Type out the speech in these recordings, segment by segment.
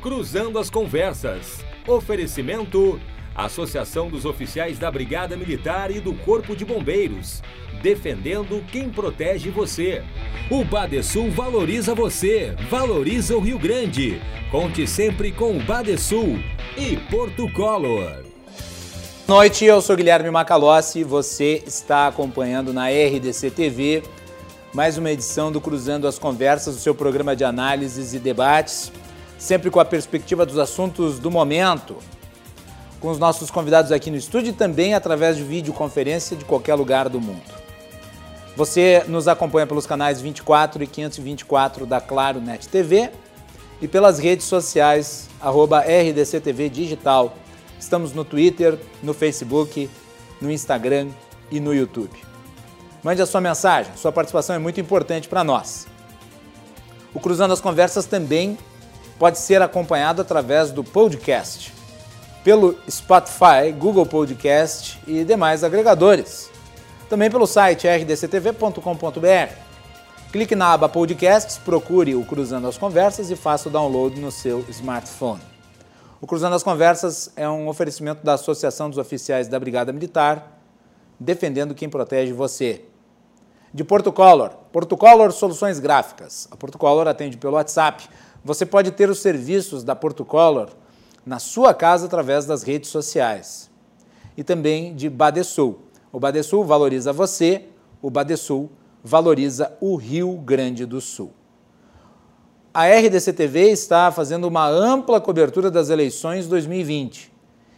Cruzando as Conversas. Oferecimento: Associação dos Oficiais da Brigada Militar e do Corpo de Bombeiros. Defendendo quem protege você. O Badesul valoriza você, valoriza o Rio Grande. Conte sempre com o Badesul e Porto Color. Boa noite, eu sou Guilherme Macalossi. Você está acompanhando na RDC TV mais uma edição do Cruzando as Conversas, o seu programa de análises e debates, sempre com a perspectiva dos assuntos do momento, com os nossos convidados aqui no estúdio e também através de videoconferência de qualquer lugar do mundo. Você nos acompanha pelos canais 24 e 524 da Claro Net TV e pelas redes sociais, arroba RDCTV Digital. Estamos no Twitter, no Facebook, no Instagram e no YouTube. Mande a sua mensagem, sua participação é muito importante para nós. O Cruzando as Conversas também pode ser acompanhado através do podcast, pelo Spotify, Google Podcast e demais agregadores. Também pelo site rdctv.com.br. Clique na aba Podcasts, procure o Cruzando as Conversas e faça o download no seu smartphone. O Cruzando as Conversas é um oferecimento da Associação dos Oficiais da Brigada Militar, defendendo quem protege você. De Porto Color, Porto Color Soluções Gráficas. A Porto Color atende pelo WhatsApp. Você pode ter os serviços da Porto Color na sua casa através das redes sociais. E também de Badesul. O Badesul valoriza você, o Badesul valoriza o Rio Grande do Sul. A RDC TV está fazendo uma ampla cobertura das eleições 2020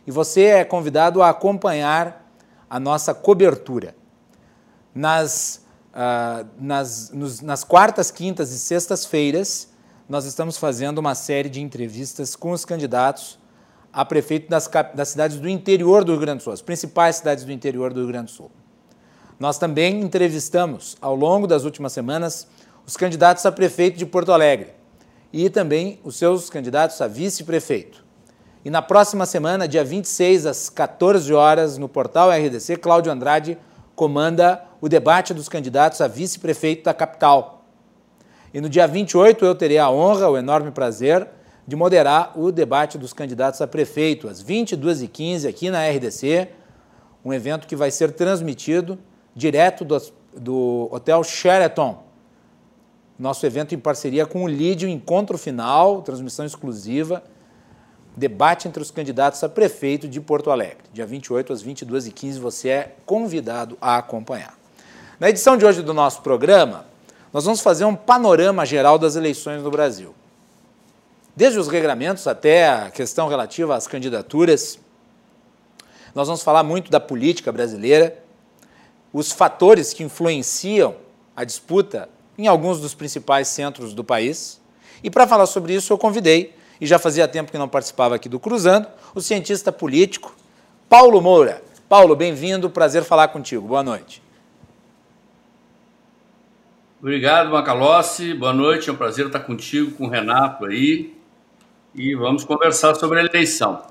e você é convidado a acompanhar a nossa cobertura. Nas, uh, nas, nos, nas quartas, quintas e sextas-feiras, nós estamos fazendo uma série de entrevistas com os candidatos a prefeito das, das cidades do interior do Rio Grande do Sul, as principais cidades do interior do Rio Grande do Sul. Nós também entrevistamos, ao longo das últimas semanas, os candidatos a prefeito de Porto Alegre e também os seus candidatos a vice-prefeito. E na próxima semana, dia 26 às 14 horas, no portal RDC, Cláudio Andrade comanda o debate dos candidatos a vice-prefeito da capital. E no dia 28 eu terei a honra, o enorme prazer de moderar o debate dos candidatos a prefeito às 22h15 aqui na RDC, um evento que vai ser transmitido direto do, do Hotel Sheraton, nosso evento em parceria com o Lídio, encontro final, transmissão exclusiva, debate entre os candidatos a prefeito de Porto Alegre. Dia 28 às 22h15 você é convidado a acompanhar. Na edição de hoje do nosso programa, nós vamos fazer um panorama geral das eleições no Brasil. Desde os regramentos até a questão relativa às candidaturas, nós vamos falar muito da política brasileira, os fatores que influenciam a disputa em alguns dos principais centros do país. E para falar sobre isso, eu convidei, e já fazia tempo que não participava aqui do Cruzando, o cientista político Paulo Moura. Paulo, bem-vindo, prazer falar contigo. Boa noite. Obrigado, Macalossi. Boa noite, é um prazer estar contigo, com o Renato aí. E vamos conversar sobre a eleição.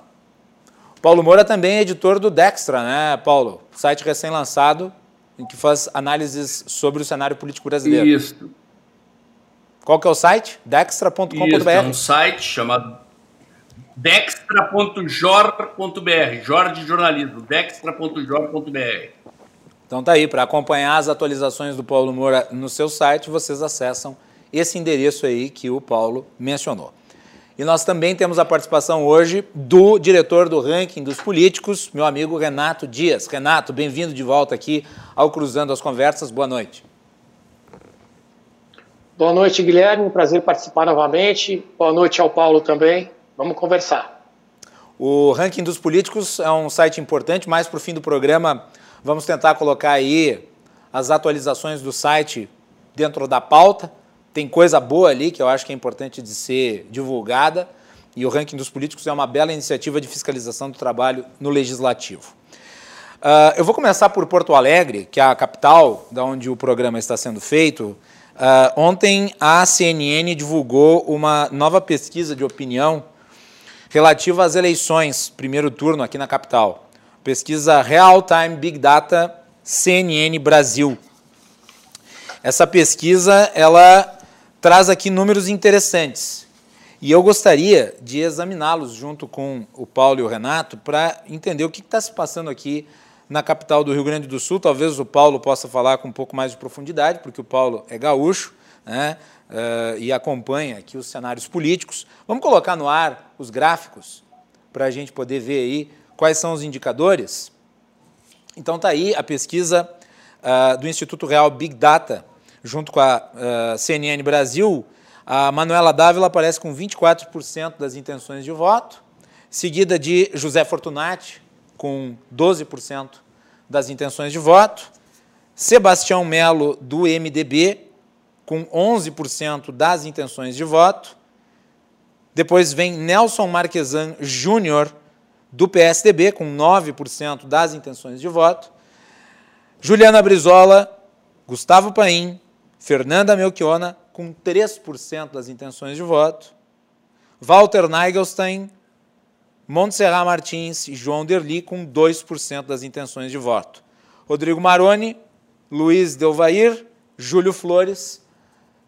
Paulo Moura também é editor do Dextra, né, Paulo? Site recém-lançado em que faz análises sobre o cenário político brasileiro. Isso. Qual que é o site? dextra.com.br. É um site chamado dextra.jor.br, Jorge Jornalismo, dextra.jor.br. Então tá aí, para acompanhar as atualizações do Paulo Moura no seu site, vocês acessam esse endereço aí que o Paulo mencionou. E nós também temos a participação hoje do diretor do ranking dos políticos, meu amigo Renato Dias. Renato, bem-vindo de volta aqui ao Cruzando as Conversas. Boa noite. Boa noite, Guilherme. Prazer participar novamente. Boa noite ao Paulo também. Vamos conversar. O ranking dos políticos é um site importante, mais para o fim do programa vamos tentar colocar aí as atualizações do site dentro da pauta tem coisa boa ali que eu acho que é importante de ser divulgada, e o ranking dos políticos é uma bela iniciativa de fiscalização do trabalho no legislativo. Uh, eu vou começar por Porto Alegre, que é a capital da onde o programa está sendo feito. Uh, ontem a CNN divulgou uma nova pesquisa de opinião relativa às eleições, primeiro turno aqui na capital. Pesquisa Real Time Big Data CNN Brasil. Essa pesquisa ela traz aqui números interessantes. E eu gostaria de examiná-los junto com o Paulo e o Renato para entender o que está se passando aqui na capital do Rio Grande do Sul. Talvez o Paulo possa falar com um pouco mais de profundidade, porque o Paulo é gaúcho né, uh, e acompanha aqui os cenários políticos. Vamos colocar no ar os gráficos para a gente poder ver aí quais são os indicadores. Então está aí a pesquisa uh, do Instituto Real Big Data, junto com a uh, CNN Brasil, a Manuela Dávila aparece com 24% das intenções de voto, seguida de José Fortunati, com 12% das intenções de voto, Sebastião Melo, do MDB, com 11% das intenções de voto, depois vem Nelson Marquesan Júnior, do PSDB, com 9% das intenções de voto, Juliana Brizola, Gustavo Paim, Fernanda Melchiona, com 3% das intenções de voto, Walter Nigelstein, Montserrat Martins e João Derli com 2% das intenções de voto. Rodrigo Maroni, Luiz Delvair, Júlio Flores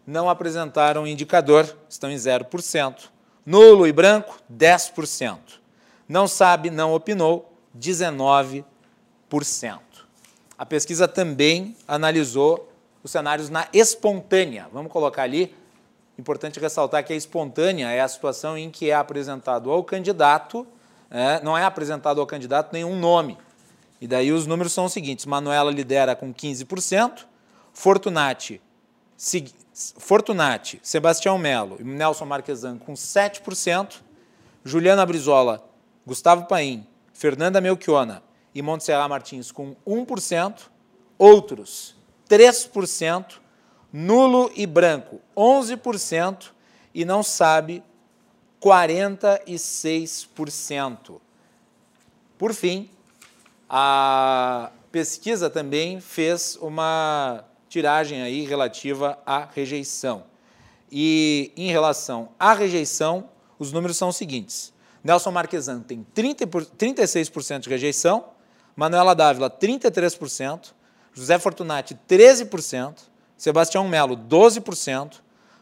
não apresentaram indicador, estão em 0%. Nulo e branco, 10%. Não sabe, não opinou, 19%. A pesquisa também analisou os cenários na espontânea. Vamos colocar ali. Importante ressaltar que a espontânea é a situação em que é apresentado ao candidato, é, não é apresentado ao candidato nenhum nome. E daí os números são os seguintes: Manuela lidera com 15%, Fortunati, Fortunati Sebastião Melo e Nelson Marquesan com 7%, Juliana Brizola, Gustavo Paim, Fernanda Melchiona e Montserrat Martins com 1%, outros 3%, nulo e branco 11% e não sabe 46%. Por fim, a pesquisa também fez uma tiragem aí relativa à rejeição. E em relação à rejeição, os números são os seguintes. Nelson Marquesan tem 30 36% de rejeição, Manuela Dávila 33%, José Fortunati, 13%, Sebastião Melo, 12%,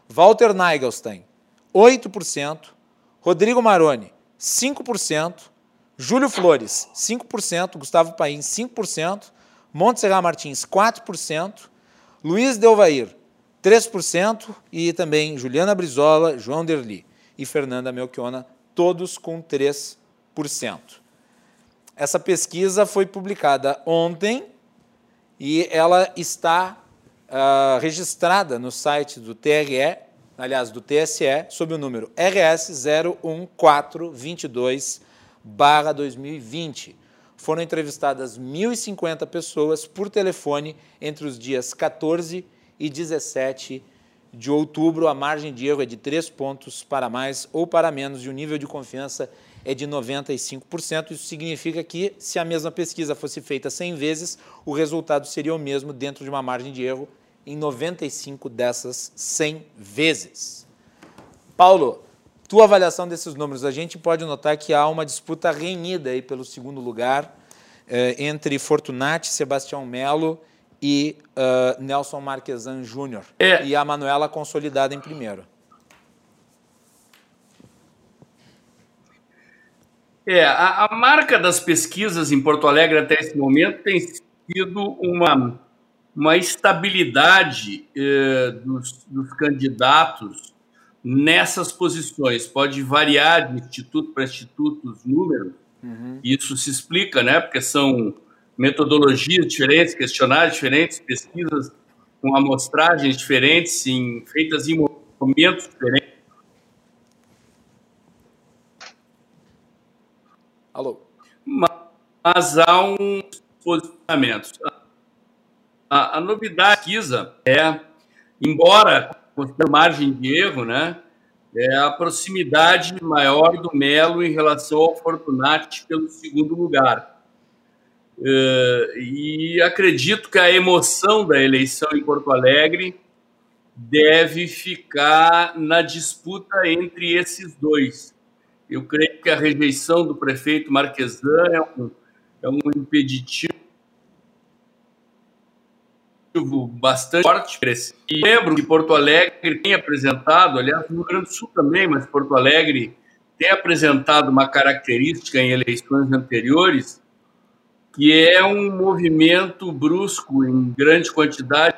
Walter Nigelstein, 8%, Rodrigo Maroni, 5%, Júlio Flores, 5%, Gustavo Paim, 5%, Montserrat Martins, 4%, Luiz Delvair, 3%, e também Juliana Brizola, João Derli e Fernanda Melchiona, todos com 3%. Essa pesquisa foi publicada ontem e ela está uh, registrada no site do TRE, aliás, do TSE, sob o número RS 01422-2020. Foram entrevistadas 1.050 pessoas por telefone entre os dias 14 e 17 de outubro. A margem de erro é de 3 pontos para mais ou para menos e o nível de confiança é de 95%. Isso significa que, se a mesma pesquisa fosse feita 100 vezes, o resultado seria o mesmo dentro de uma margem de erro em 95 dessas 100 vezes. Paulo, tua avaliação desses números, a gente pode notar que há uma disputa renhida aí pelo segundo lugar eh, entre Fortunati, Sebastião Melo e uh, Nelson Marquesan Júnior. É. E a Manuela consolidada em primeiro. É, a, a, marca das pesquisas em Porto Alegre até esse momento tem sido uma, uma estabilidade eh, dos, dos, candidatos nessas posições. Pode variar de instituto para instituto os números, uhum. isso se explica, né? Porque são metodologias diferentes, questionários diferentes, pesquisas com amostragens diferentes, em, feitas em momentos diferentes. Alô. Mas há um posicionamento. A, a novidade Kisa é, embora com margem de erro, né, é a proximidade maior do Melo em relação ao Fortunati pelo segundo lugar. Uh, e acredito que a emoção da eleição em Porto Alegre deve ficar na disputa entre esses dois. Eu creio que a rejeição do prefeito Marquesan é um, é um impeditivo bastante forte. E lembro que Porto Alegre tem apresentado, aliás, no Rio Grande do Sul também, mas Porto Alegre tem apresentado uma característica em eleições anteriores, que é um movimento brusco em grande quantidade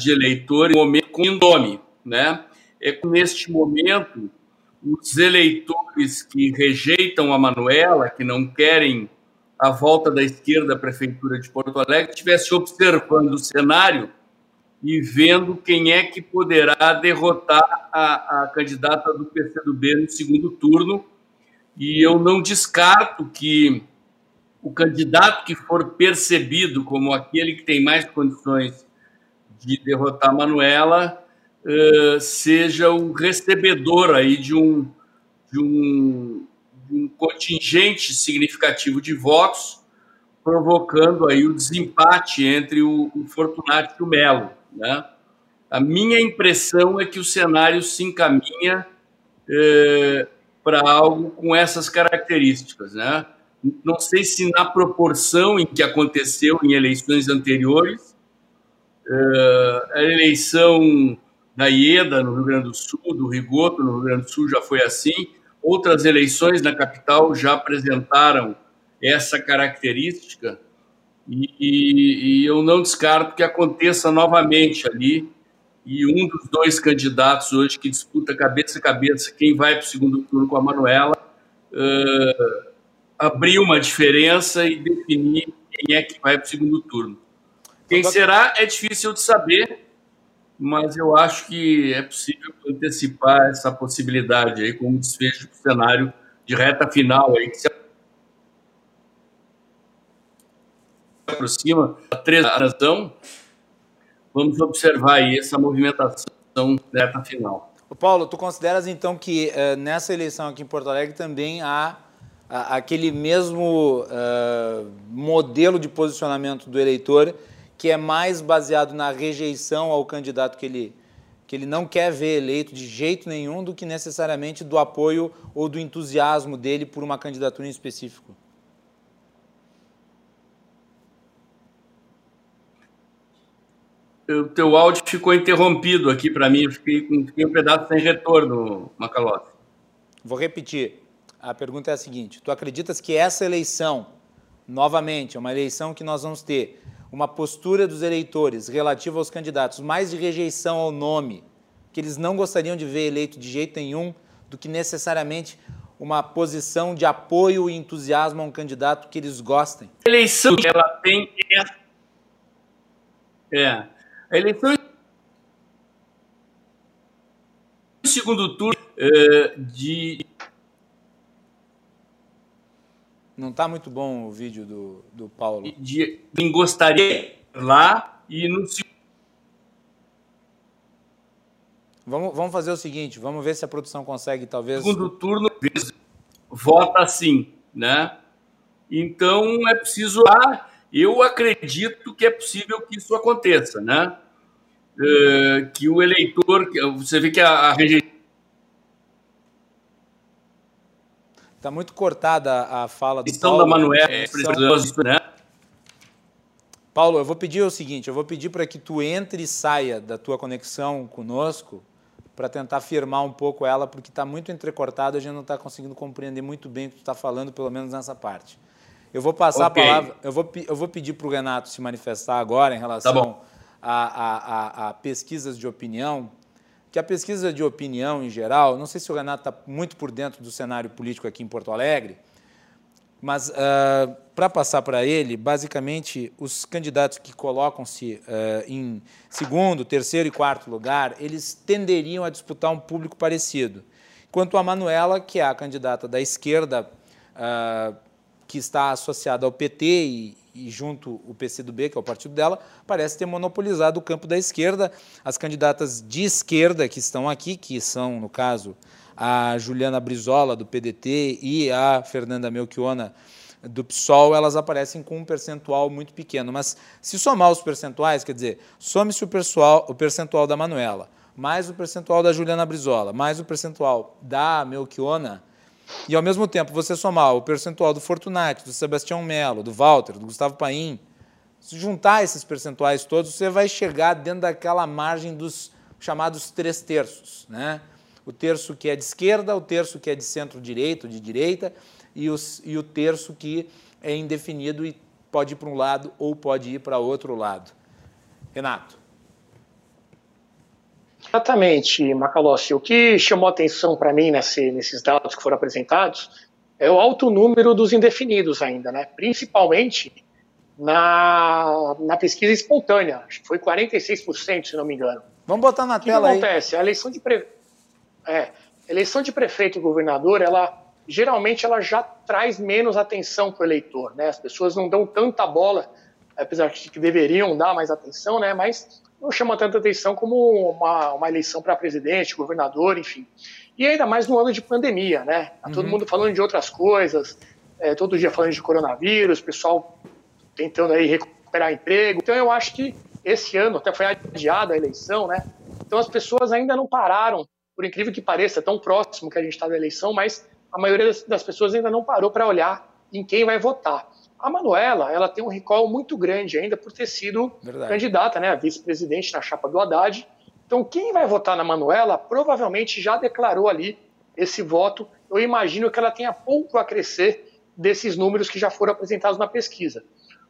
de eleitores, momento com nome, né? É neste momento os eleitores que rejeitam a Manuela, que não querem a volta da esquerda à prefeitura de Porto Alegre, estivesse observando o cenário e vendo quem é que poderá derrotar a, a candidata do PCdoB no segundo turno. E eu não descarto que o candidato que for percebido como aquele que tem mais condições de derrotar Manuela uh, seja o recebedor aí de um, de um, de um contingente significativo de votos, provocando aí o desempate entre o, o Fortunato e o Melo. Né? A minha impressão é que o cenário se encaminha é, para algo com essas características. Né? Não sei se na proporção em que aconteceu em eleições anteriores, é, a eleição da IEDA no Rio Grande do Sul, do Rigoto no Rio Grande do Sul já foi assim, outras eleições na capital já apresentaram essa característica e, e, e, eu não descarto que aconteça novamente ali. E um dos dois candidatos hoje que disputa cabeça a cabeça quem vai para o segundo turno com a Manuela uh, abrir uma diferença e definir quem é que vai para o segundo turno. Quem será é difícil de saber, mas eu acho que é possível antecipar essa possibilidade aí como desfecho do cenário de reta final aí que se aproxima da três razão, vamos observar aí essa movimentação reta final. Paulo, tu consideras então que uh, nessa eleição aqui em Porto Alegre também há uh, aquele mesmo uh, modelo de posicionamento do eleitor que é mais baseado na rejeição ao candidato que ele, que ele não quer ver eleito de jeito nenhum do que necessariamente do apoio ou do entusiasmo dele por uma candidatura em específico? O teu áudio ficou interrompido aqui para mim, eu fiquei com fiquei um pedaço sem retorno, Macalossi. Vou repetir. A pergunta é a seguinte: tu acreditas que essa eleição, novamente, é uma eleição que nós vamos ter uma postura dos eleitores relativa aos candidatos mais de rejeição ao nome, que eles não gostariam de ver eleito de jeito nenhum, do que necessariamente uma posição de apoio e entusiasmo a um candidato que eles gostem? A eleição ela tem é, a eleição no segundo turno uh, de. Não está muito bom o vídeo do, do Paulo. De, quem gostaria lá e no Vamos, vamos fazer o seguinte, vamos ver se a produção consegue, talvez... Segundo turno, vota assim, né? Então, é preciso... Ah, eu acredito que é possível que isso aconteça, né? Uh, que o eleitor, você vê que a, a rejeição Está muito cortada a fala do Paulo. da Manuel, é, né? Paulo, eu vou pedir o seguinte, eu vou pedir para que tu entre e saia da tua conexão conosco para tentar firmar um pouco ela, porque está muito entrecortado, a gente não está conseguindo compreender muito bem o que tu está falando, pelo menos nessa parte. Eu vou passar okay. a palavra, eu vou, eu vou pedir para o Renato se manifestar agora em relação tá a, a, a, a, pesquisas de opinião, que a pesquisa de opinião em geral, não sei se o Renato está muito por dentro do cenário político aqui em Porto Alegre, mas uh, para passar para ele, basicamente, os candidatos que colocam-se uh, em segundo, terceiro e quarto lugar, eles tenderiam a disputar um público parecido. Enquanto a Manuela, que é a candidata da esquerda, uh, que está associada ao PT e, e junto o PCdoB, que é o partido dela, parece ter monopolizado o campo da esquerda. As candidatas de esquerda que estão aqui, que são, no caso, a Juliana Brizola, do PDT, e a Fernanda Melchiona, do PSOL, elas aparecem com um percentual muito pequeno. Mas se somar os percentuais, quer dizer, some-se o, o percentual da Manuela, mais o percentual da Juliana Brizola, mais o percentual da Melchiona, e ao mesmo tempo você somar o percentual do Fortunati, do Sebastião Melo, do Walter, do Gustavo Paim, se juntar esses percentuais todos, você vai chegar dentro daquela margem dos chamados três terços. Né? O terço que é de esquerda, o terço que é de centro-direita, de direita, e, os, e o terço que é indefinido e pode ir para um lado ou pode ir para outro lado. Renato. Exatamente, Macalossi. O que chamou atenção para mim nesse, nesses dados que foram apresentados é o alto número dos indefinidos ainda, né? principalmente na, na pesquisa espontânea. Acho que foi 46%, se não me engano. Vamos botar na tela aí. O que acontece? A eleição de, pre... é, eleição de prefeito e governador, ela geralmente ela já traz menos atenção para o eleitor. Né? As pessoas não dão tanta bola, apesar de que deveriam dar mais atenção, né? mas não chama tanta atenção como uma, uma eleição para presidente, governador, enfim. E ainda mais no ano de pandemia, né? Tá todo uhum. mundo falando de outras coisas, é, todo dia falando de coronavírus, pessoal tentando aí recuperar emprego. Então eu acho que esse ano até foi adiada a eleição, né? Então as pessoas ainda não pararam, por incrível que pareça, tão próximo que a gente está da eleição, mas a maioria das, das pessoas ainda não parou para olhar em quem vai votar. A Manuela, ela tem um recall muito grande ainda por ter sido Verdade. candidata, né, a vice-presidente na chapa do Haddad. Então, quem vai votar na Manuela provavelmente já declarou ali esse voto. Eu imagino que ela tenha pouco a crescer desses números que já foram apresentados na pesquisa.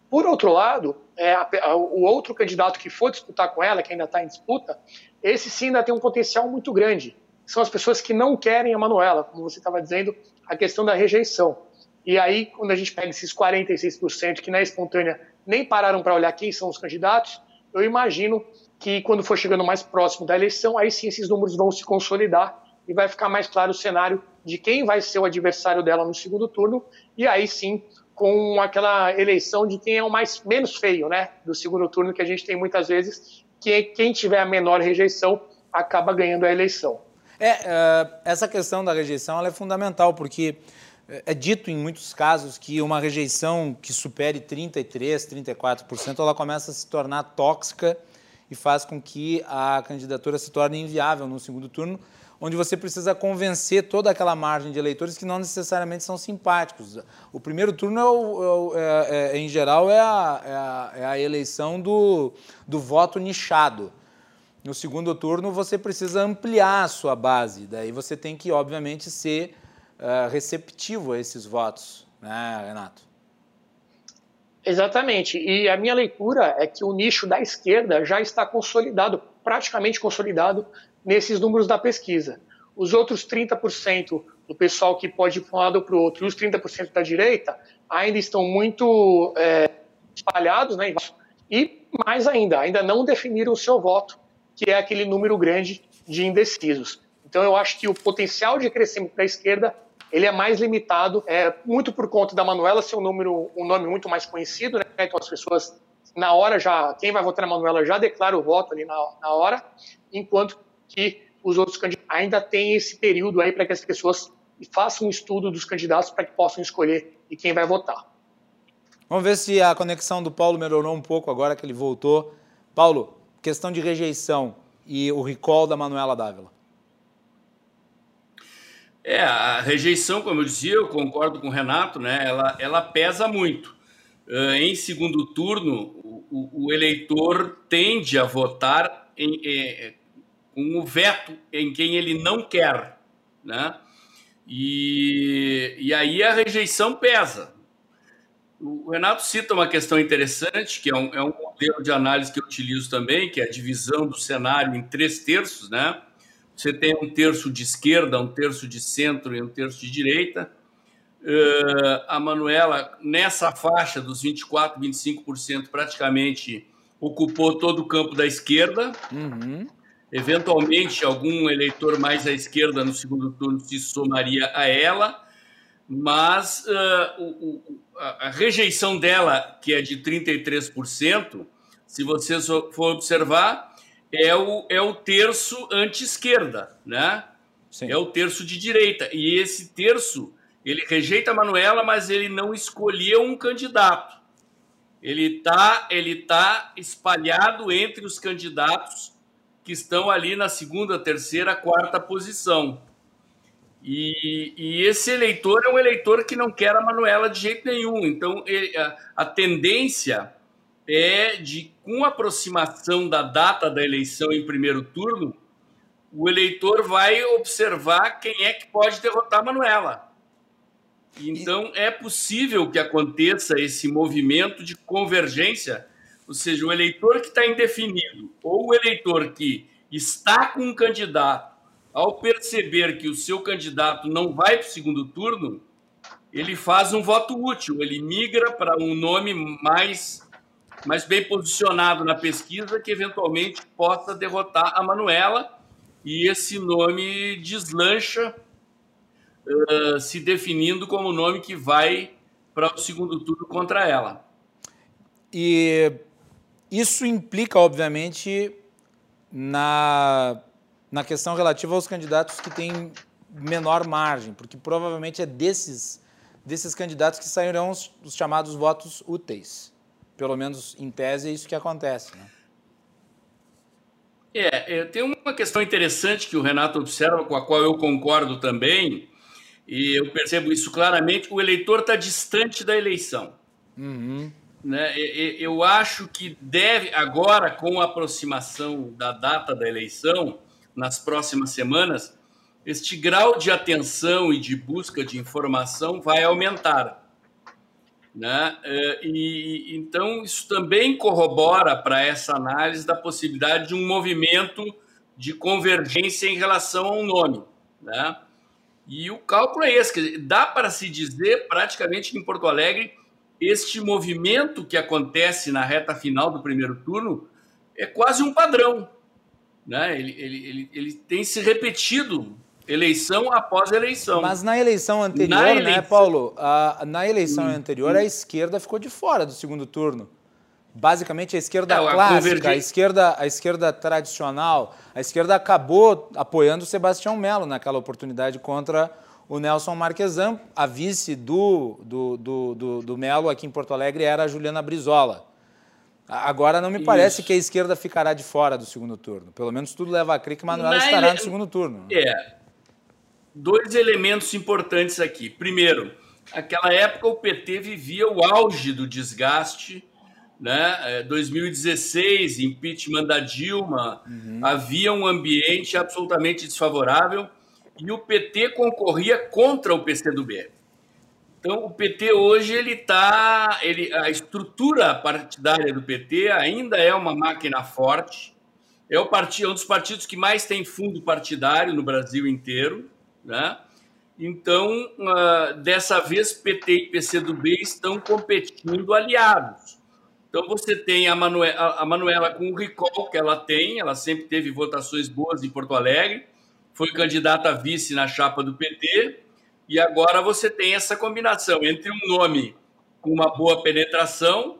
Por outro lado, é, a, a, o outro candidato que for disputar com ela, que ainda está em disputa, esse sim ainda tem um potencial muito grande. São as pessoas que não querem a Manuela, como você estava dizendo, a questão da rejeição. E aí, quando a gente pega esses 46% que na espontânea nem pararam para olhar quem são os candidatos, eu imagino que quando for chegando mais próximo da eleição, aí sim esses números vão se consolidar e vai ficar mais claro o cenário de quem vai ser o adversário dela no segundo turno, e aí sim com aquela eleição de quem é o mais menos feio, né, do segundo turno que a gente tem muitas vezes, que quem tiver a menor rejeição acaba ganhando a eleição. É, uh, essa questão da rejeição é fundamental porque é, é dito em muitos casos que uma rejeição que supere 33, 34%, ela começa a se tornar tóxica e faz com que a candidatura se torne inviável no segundo turno, onde você precisa convencer toda aquela margem de eleitores que não necessariamente são simpáticos. O primeiro turno, é, o, é, é, é em geral, é a, é a, é a eleição do, do voto nichado. No segundo turno, você precisa ampliar a sua base. Daí você tem que, obviamente, ser uh, receptivo a esses votos, né, Renato? Exatamente. E a minha leitura é que o nicho da esquerda já está consolidado, praticamente consolidado, nesses números da pesquisa. Os outros 30% do pessoal que pode ir para um lado ou para o outro e os 30% da direita ainda estão muito é, espalhados, né? E mais ainda, ainda não definiram o seu voto, que é aquele número grande de indecisos. Então eu acho que o potencial de crescimento da esquerda ele é mais limitado, é, muito por conta da Manuela ser um, número, um nome muito mais conhecido, né? então as pessoas na hora já, quem vai votar na Manuela já declara o voto ali na, na hora, enquanto que os outros candidatos ainda têm esse período aí para que as pessoas façam um estudo dos candidatos para que possam escolher e quem vai votar. Vamos ver se a conexão do Paulo melhorou um pouco agora que ele voltou. Paulo, questão de rejeição e o recall da Manuela Dávila. É, a rejeição, como eu dizia, eu concordo com o Renato, né? Ela, ela pesa muito. Uh, em segundo turno, o, o, eleitor tende a votar em, é, com o veto em quem ele não quer, né? E, e aí a rejeição pesa. O Renato cita uma questão interessante, que é um, é um modelo de análise que eu utilizo também, que é a divisão do cenário em três terços, né? Você tem um terço de esquerda, um terço de centro e um terço de direita. Uh, a Manuela, nessa faixa dos 24%, 25%, praticamente ocupou todo o campo da esquerda. Uhum. Eventualmente, algum eleitor mais à esquerda no segundo turno se somaria a ela, mas uh, o, a, a rejeição dela, que é de 33%, se você for observar, é o, é o terço anti-esquerda, né? Sim. É o terço de direita. E esse terço, ele rejeita a Manuela, mas ele não escolheu um candidato. Ele está ele tá espalhado entre os candidatos que estão ali na segunda, terceira, quarta posição. E, e, esse eleitor é um eleitor que não quer a Manuela de jeito nenhum. Então, ele, a, a, tendência é de, com a aproximação da data da eleição em primeiro turno, o eleitor vai observar quem é que pode derrotar Manuela. Então, é possível que aconteça esse movimento de convergência, ou seja, o eleitor que está indefinido ou o eleitor que está com um candidato ao perceber que o seu candidato não vai para o segundo turno, ele faz um voto útil, ele migra para um nome mais, mais bem posicionado na pesquisa que eventualmente possa derrotar a Manuela e esse nome deslancha, uh, se definindo como o nome que vai para o segundo turno contra ela. E isso implica, obviamente, na na questão relativa aos candidatos que têm menor margem, porque provavelmente é desses, desses candidatos que sairão os, os chamados votos úteis. Pelo menos em tese é isso que acontece. Né? É, é, tem uma questão interessante que o Renato observa, com a qual eu concordo também, e eu percebo isso claramente: o eleitor está distante da eleição. Uhum. Né? Eu acho que deve, agora, com a aproximação da data da eleição, nas próximas semanas, este grau de atenção e de busca de informação vai aumentar. Né? É, e, então, isso também corrobora para essa análise da possibilidade de um movimento de convergência em relação ao nome. Né? E o cálculo é esse: dizer, dá para se dizer praticamente que em Porto Alegre, este movimento que acontece na reta final do primeiro turno é quase um padrão. Né? Ele, ele, ele, ele tem se repetido eleição após eleição. Mas na eleição anterior, na né, eleição... né, Paulo? A, na eleição hum, anterior, hum. a esquerda ficou de fora do segundo turno. Basicamente, a esquerda é, clássica, a, a, esquerda, a esquerda tradicional, a esquerda acabou apoiando o Sebastião Melo naquela oportunidade contra o Nelson Marquesan. A vice do, do, do, do, do Melo aqui em Porto Alegre era a Juliana Brizola. Agora não me Isso. parece que a esquerda ficará de fora do segundo turno. Pelo menos tudo leva a crer que Manuela Na estará ele... no segundo turno. É. Dois elementos importantes aqui. Primeiro, aquela época o PT vivia o auge do desgaste, né? 2016, é, impeachment da Dilma, uhum. havia um ambiente absolutamente desfavorável e o PT concorria contra o PCdoB. Então, o PT hoje ele está, ele, a estrutura partidária do PT ainda é uma máquina forte. É o partido, é um dos partidos que mais tem fundo partidário no Brasil inteiro, né? Então, uh, dessa vez, PT e PCdoB estão competindo aliados. Então, você tem a Manuela, a Manuela com o recall que ela tem, ela sempre teve votações boas em Porto Alegre, foi candidata a vice na chapa do PT, e agora você tem essa combinação entre um nome com uma boa penetração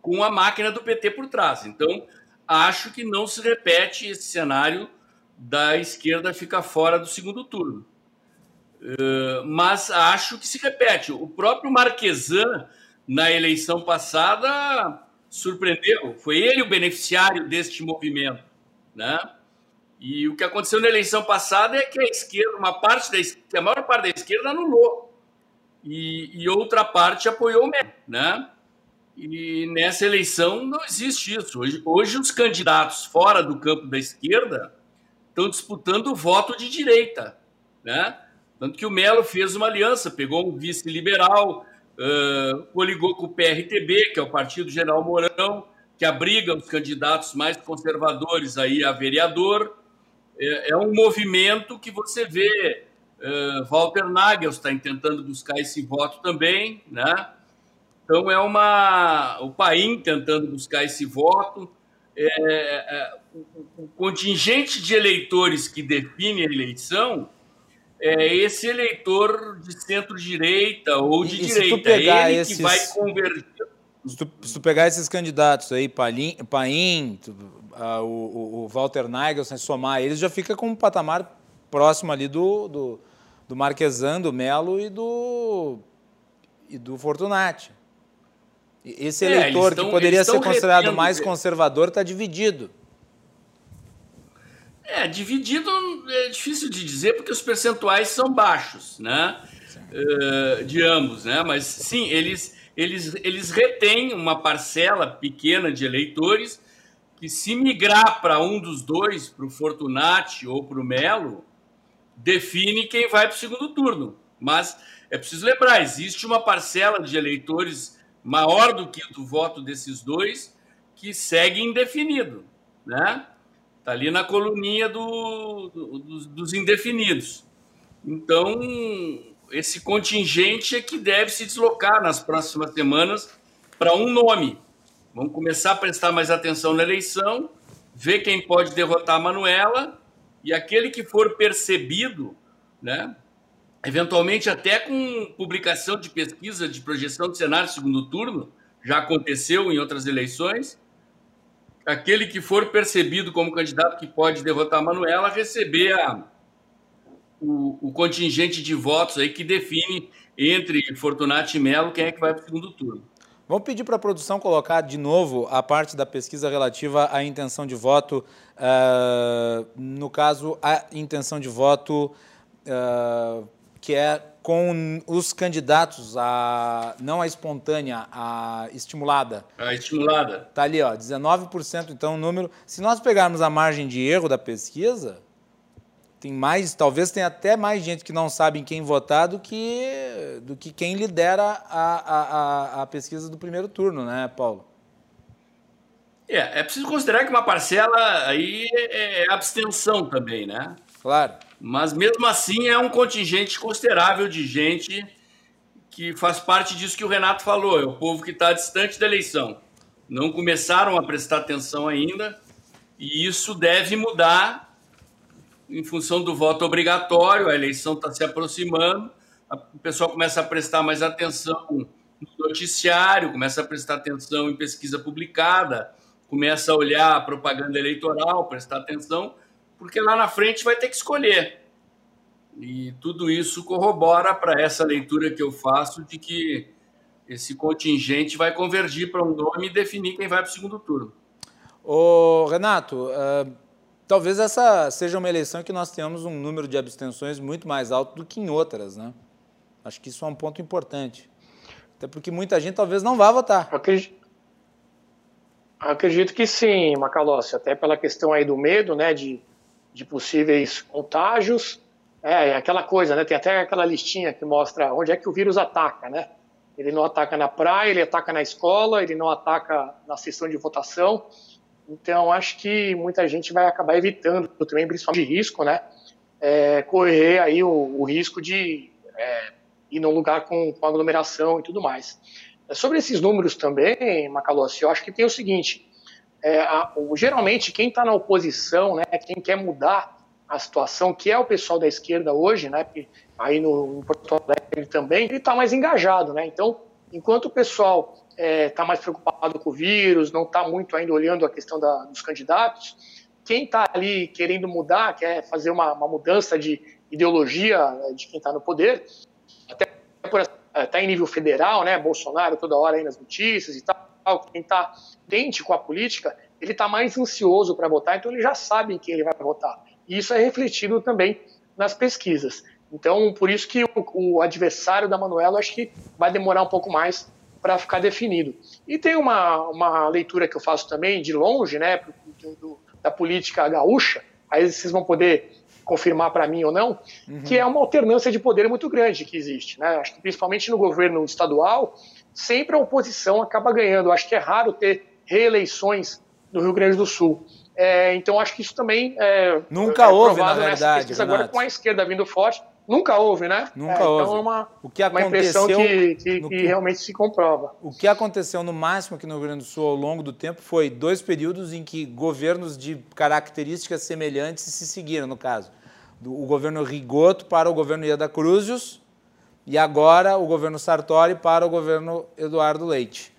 com a máquina do PT por trás. Então, acho que não se repete esse cenário da esquerda ficar fora do segundo turno. Uh, mas acho que se repete. O próprio Marquesan, na eleição passada, surpreendeu. Foi ele o beneficiário deste movimento. Né? E o que aconteceu na eleição passada é que a esquerda, uma parte da esquerda, a maior parte da esquerda anulou. E, e outra parte apoiou o MEC, né? E nessa eleição não existe isso. Hoje, hoje os candidatos fora do campo da esquerda estão disputando o voto de direita, né? Tanto que o Melo fez uma aliança, pegou um vice liberal, uh, coligou com o PRTB, que é o Partido General Mourão, que abriga os candidatos mais conservadores aí a vereador, é, é um movimento que você vê. Uh, Walter Nagelstein tentando buscar esse voto também, né? Então é uma o Paim tentando buscar esse voto. É, é, o, o, contingente de eleitores que define a eleição é esse eleitor de centro-direita ou de e, direita. É ele esses, que vai convergir. Se tu, se tu, pegar esses candidatos aí, Paim, Paim uh, o, o, Walter Nagel, somar eles, já fica com um patamar próximo ali do, do, do Marquesan, do Melo e do, e do Fortunati. Esse é, eleitor que poderia ser considerado mais conservador está dividido. É, dividido é difícil de dizer porque os percentuais são baixos, né? Uh, de ambos, né? Mas sim, eles, eles, eles retêm uma parcela pequena de eleitores que, se migrar para um dos dois, para o Fortunati ou para o Melo, define quem vai para o segundo turno. Mas é preciso lembrar: existe uma parcela de eleitores maior do que o voto desses dois que segue indefinido, né? Está ali na coluninha do, do, dos, dos indefinidos. Então, esse contingente é que deve se deslocar nas próximas semanas para um nome. Vamos começar a prestar mais atenção na eleição, ver quem pode derrotar a Manuela e aquele que for percebido, né, eventualmente até com publicação de pesquisa de projeção de cenário segundo turno, já aconteceu em outras eleições, aquele que for percebido como candidato que pode derrotar a Manuela receber a, o, o, contingente de votos aí que define entre Fortunati e Melo quem é que vai para o segundo turno. Vamos pedir para a produção colocar de novo a parte da pesquisa relativa à intenção de voto, uh, no caso, a intenção de voto uh, que é com os candidatos, a, não a espontânea, a estimulada. A estimulada. Está ali, ó, 19%, então o número. Se nós pegarmos a margem de erro da pesquisa, tem mais, talvez tenha até mais gente que não sabe em quem votar do que, do que quem lidera a, a, a pesquisa do primeiro turno, né, Paulo? É, é preciso considerar que uma parcela aí é, é abstenção também, né? Claro. Mas mesmo assim é um contingente considerável de gente que faz parte disso que o Renato falou, é o povo que está distante da eleição. Não começaram a prestar atenção ainda, e isso deve mudar em função do voto obrigatório, a eleição está se aproximando, o pessoal começa a prestar mais atenção no noticiário, começa a prestar atenção em pesquisa publicada, começa a olhar a propaganda eleitoral, prestar atenção, porque lá na frente vai ter que escolher. E tudo isso corrobora para essa leitura que eu faço de que esse contingente vai convergir para um nome e definir quem vai para o segundo turno. Ô, Renato, uh, talvez essa seja uma eleição que nós tenhamos um número de abstenções muito mais alto do que em outras, né? Acho que isso é um ponto importante. Até porque muita gente talvez não vá votar. Acredito, acredito que sim, Macalossi, até pela questão aí do medo, né, de de possíveis contágios. É, é, aquela coisa, né? Tem até aquela listinha que mostra onde é que o vírus ataca, né? Ele não ataca na praia, ele ataca na escola, ele não ataca na sessão de votação. Então, acho que muita gente vai acabar evitando também, principalmente de risco, né? É, correr aí o, o risco de é, ir num lugar com, com, aglomeração e tudo mais. Sobre esses números também, Macalossi, eu acho que tem o seguinte: é, a, geralmente quem está na oposição, né, quem quer mudar a situação, que é o pessoal da esquerda hoje, né, aí no, Porto Alegre também, ele está mais engajado, né? Então, enquanto o pessoal está é, tá mais preocupado com o vírus, não está muito ainda olhando a questão da, dos candidatos, quem está ali querendo mudar, quer fazer uma, uma mudança de ideologia né, de quem está no poder, até por até em nível federal, né, Bolsonaro toda hora aí nas notícias e tal, quem está dente com a política, ele está mais ansioso para votar, então ele já sabe em quem ele vai votar. E isso é refletido também nas pesquisas. Então, por isso que o, o adversário da Manuela acho que vai demorar um pouco mais para ficar definido. E tem uma, uma leitura que eu faço também de longe, né, do, do, da política gaúcha, aí vocês vão poder confirmar para mim ou não, uhum. que é uma alternância de poder muito grande que existe. Né? Acho que principalmente no governo estadual, sempre a oposição acaba ganhando. Acho que é raro ter reeleições no Rio Grande do Sul. É, então acho que isso também é, nunca é houve na verdade. Agora com a esquerda vindo forte, nunca houve, né? Nunca é, houve. Então é uma, o que uma impressão que, que, que, que, realmente se comprova. O que aconteceu no máximo aqui no Rio Grande do Sul ao longo do tempo foi dois períodos em que governos de características semelhantes se seguiram, no caso. Do, o governo Rigoto para o governo Ieda Cruzius, e agora o governo Sartori para o governo Eduardo Leite.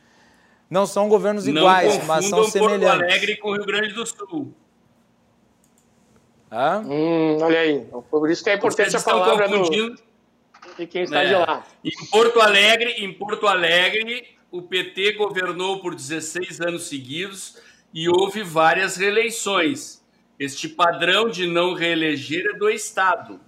Não são governos iguais, mas são semelhantes. Porto Alegre com o Rio Grande do Sul. Ah? Hum, olha aí. Por isso que é importante a palavra do, de quem está é. de lá. Em Porto Alegre, em Porto Alegre, o PT governou por 16 anos seguidos e houve várias reeleições. este padrão de não reeleger é do Estado.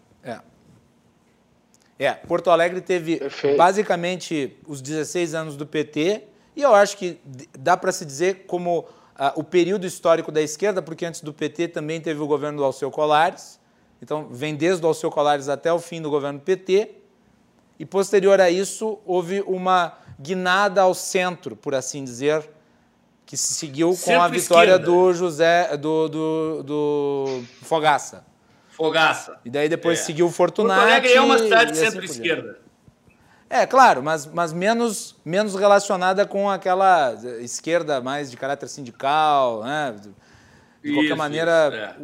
É. Porto Alegre teve Perfeito. basicamente os 16 anos do PT, e eu acho que dá para se dizer como ah, o período histórico da esquerda, porque antes do PT também teve o governo do Alceu Colares, então vem desde o Alceu Colares até o fim do governo PT, e posterior a isso houve uma guinada ao centro, por assim dizer, que se seguiu com a vitória do José do, do, do Fogaça. Fogaça. E daí depois é. seguiu o Fortunato. Porto Alegre é uma cidade assim centro-esquerda. É, claro, mas, mas menos, menos relacionada com aquela esquerda mais de caráter sindical, né? De qualquer isso, maneira,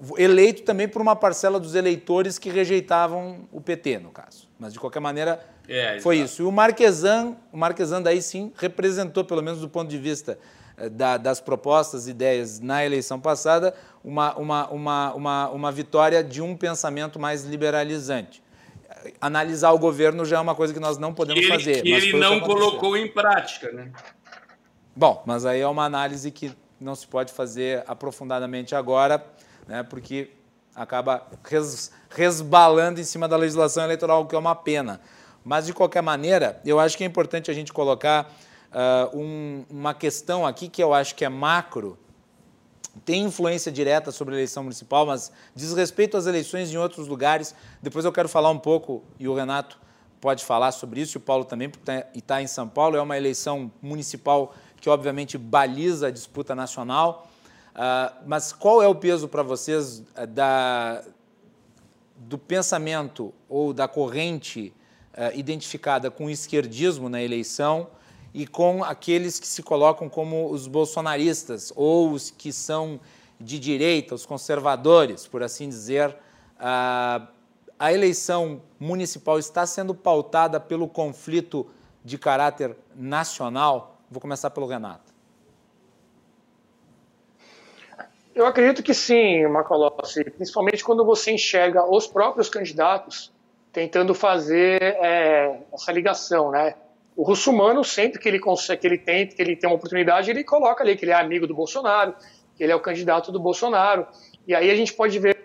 isso, é. eleito também por uma parcela dos eleitores que rejeitavam o PT, no caso. Mas, de qualquer maneira, é, foi isso. E o Marquesan, o Marquesan daí sim representou, pelo menos do ponto de vista da, das propostas, ideias na eleição passada, uma, uma, uma, uma, uma vitória de um pensamento mais liberalizante. Analisar o governo já é uma coisa que nós não podemos ele, fazer. Que ele não colocou em prática, né? Bom, mas aí é uma análise que não se pode fazer aprofundadamente agora, né, porque acaba res, resbalando em cima da legislação eleitoral, o que é uma pena. Mas, de qualquer maneira, eu acho que é importante a gente colocar uh, um, uma questão aqui que eu acho que é macro, tem influência direta sobre a eleição municipal, mas diz respeito às eleições em outros lugares. Depois eu quero falar um pouco, e o Renato pode falar sobre isso, e o Paulo também, porque está tá em São Paulo, é uma eleição municipal que obviamente baliza a disputa nacional. Uh, mas qual é o peso para vocês uh, da, do pensamento ou da corrente uh, identificada com o esquerdismo na eleição e com aqueles que se colocam como os bolsonaristas ou os que são de direita, os conservadores, por assim dizer? a eleição municipal está sendo pautada pelo conflito de caráter nacional? Vou começar pelo Renato. Eu acredito que sim, Macalossi, principalmente quando você enxerga os próprios candidatos tentando fazer é, essa ligação, né? O russomano, sempre que ele consegue, que ele tem, que ele tem uma oportunidade, ele coloca ali que ele é amigo do Bolsonaro, que ele é o candidato do Bolsonaro. E aí a gente pode ver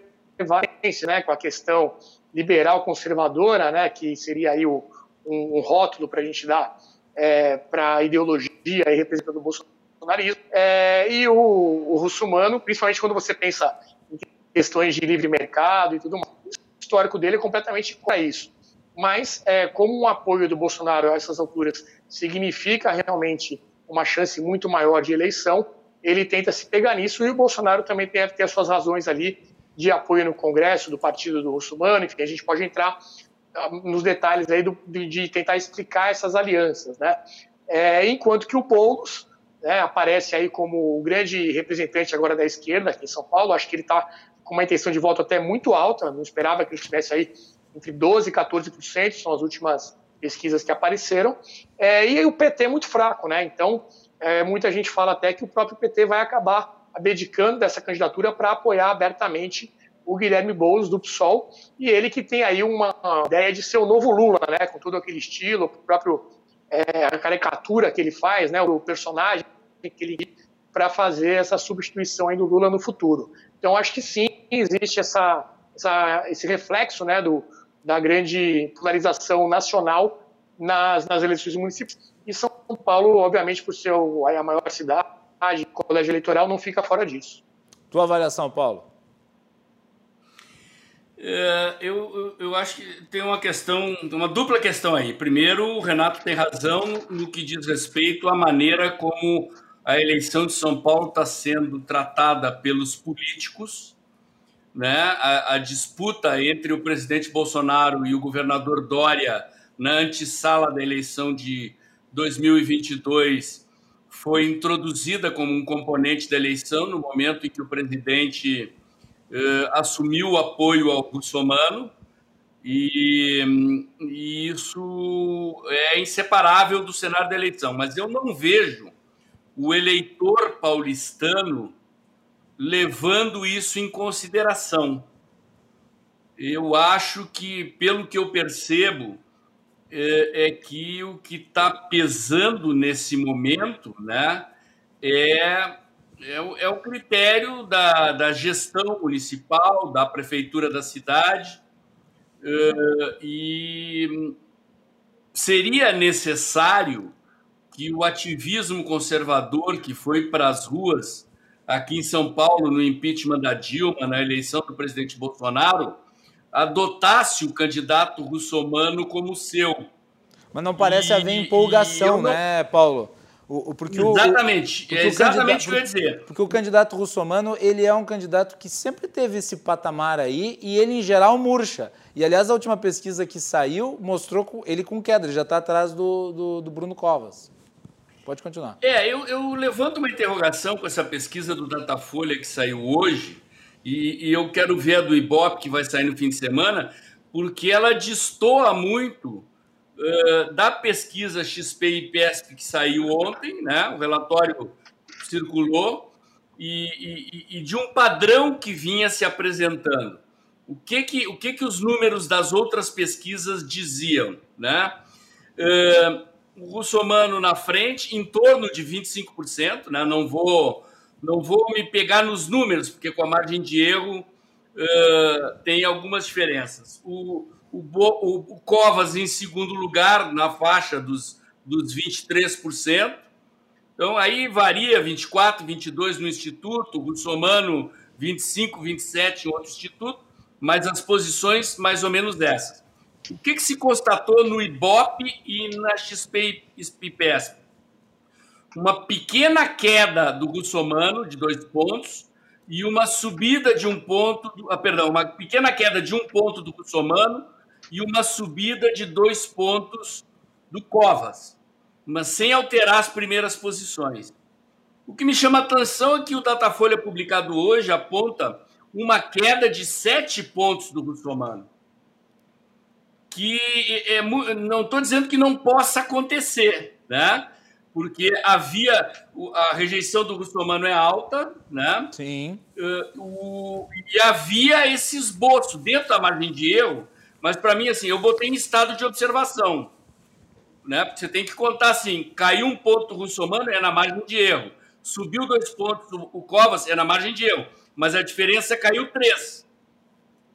várias, né, com a questão liberal conservadora, né, que seria aí o, um, um rótulo para a gente dar é, para a ideologia e representando o bolsonarismo. É, e o, o russomano, principalmente quando você pensa em questões de livre mercado e tudo mais, o histórico dele é completamente para isso. Mas, é, como um apoio do Bolsonaro a essas alturas significa realmente uma chance muito maior de eleição, ele tenta se pegar nisso e o Bolsonaro também tem ter as suas razões ali de apoio no Congresso do partido do russomano, enfim, a gente pode entrar nos detalhes aí do, de tentar explicar essas alianças, né? É, enquanto que o Boulos né, aparece aí como o grande representante agora da esquerda aqui em São Paulo, acho que ele está com uma intenção de voto até muito alta, não esperava que ele estivesse aí entre 12% e 14%, são as últimas pesquisas que apareceram, é, e o PT é muito fraco, né? Então, é, muita gente fala até que o próprio PT vai acabar abdicando dessa candidatura para apoiar abertamente o Guilherme Boulos do PSOL, e ele que tem aí uma ideia de ser o novo Lula, né, com todo aquele estilo, o próprio é, a caricatura que ele faz, né, o personagem que ele para fazer essa substituição aí do Lula no futuro. Então acho que sim existe essa, essa esse reflexo, né, do, da grande polarização nacional nas, nas eleições municipais. E São Paulo, obviamente, por ser a maior cidade, o colégio eleitoral não fica fora disso. Tua avaliação, Paulo? É, eu, eu acho que tem uma questão, uma dupla questão aí. Primeiro, o Renato tem razão no que diz respeito à maneira como a eleição de São Paulo está sendo tratada pelos políticos, né? A, a, disputa entre o presidente Bolsonaro e o governador Dória na antessala da eleição de 2022 foi introduzida como um componente da eleição no momento em que o presidente eh, assumiu o apoio ao russomano e, e, isso é inseparável do cenário da eleição. Mas eu não vejo o eleitor paulistano levando isso em consideração. Eu acho que, pelo que eu percebo, é, é que o que está pesando nesse momento né, é É o, é o critério da, da gestão municipal, da prefeitura da cidade, uh, e seria necessário que o ativismo conservador que foi para as ruas aqui em São Paulo no impeachment da Dilma, na eleição do presidente Bolsonaro, adotasse o candidato russomano como seu. Mas não parece e, haver empolgação, não... né, Paulo? O, o, porque exatamente, o, é exatamente o que eu ia dizer. Porque o candidato russomano, ele é um candidato que sempre teve esse patamar aí e ele, em geral, murcha. E, aliás, a última pesquisa que saiu mostrou ele com queda, ele já está atrás do, do, do Bruno Covas. Pode continuar. É, eu, eu levanto uma interrogação com essa pesquisa do Datafolha que saiu hoje, e, e, eu quero ver a do Ibope, que vai sair no fim de semana, porque ela destoa muito uh, da pesquisa XP e PESP que saiu ontem, né? o relatório circulou, e, e, e, de um padrão que vinha se apresentando. O que que, o que que os números das outras pesquisas diziam? Né? Uh, o russomano na frente, em torno de 25%, né? não, vou, não vou me pegar nos números, porque com a margem de erro uh, tem algumas diferenças. O, o, o, o, Covas em segundo lugar, na faixa dos, dos 23%. Então, aí varia 24, 22 no Instituto, o Russomano 25, 27 em outro instituto, mas as posições mais ou menos dessas. O que, que se constatou no IBOP e na XP IPESP? Uma pequena queda do russomano de dois pontos e uma subida de um ponto, ah, perdão, uma pequena queda de um ponto do russomano e uma subida de dois pontos do Covas, mas sem alterar as primeiras posições. O que me chama a atenção é que o Datafolha publicado hoje aponta uma queda de sete pontos do russomano que é, não estou dizendo que não possa acontecer, né? Porque havia a rejeição do russomano é alta, né? Sim. Uh, o, e havia esse esboço dentro da margem de erro, mas para mim assim, eu botei em estado de observação, né? Porque você tem que contar assim, caiu um ponto o russomano é na margem de erro, subiu dois pontos o, o Covas é na margem de erro, mas a diferença caiu três.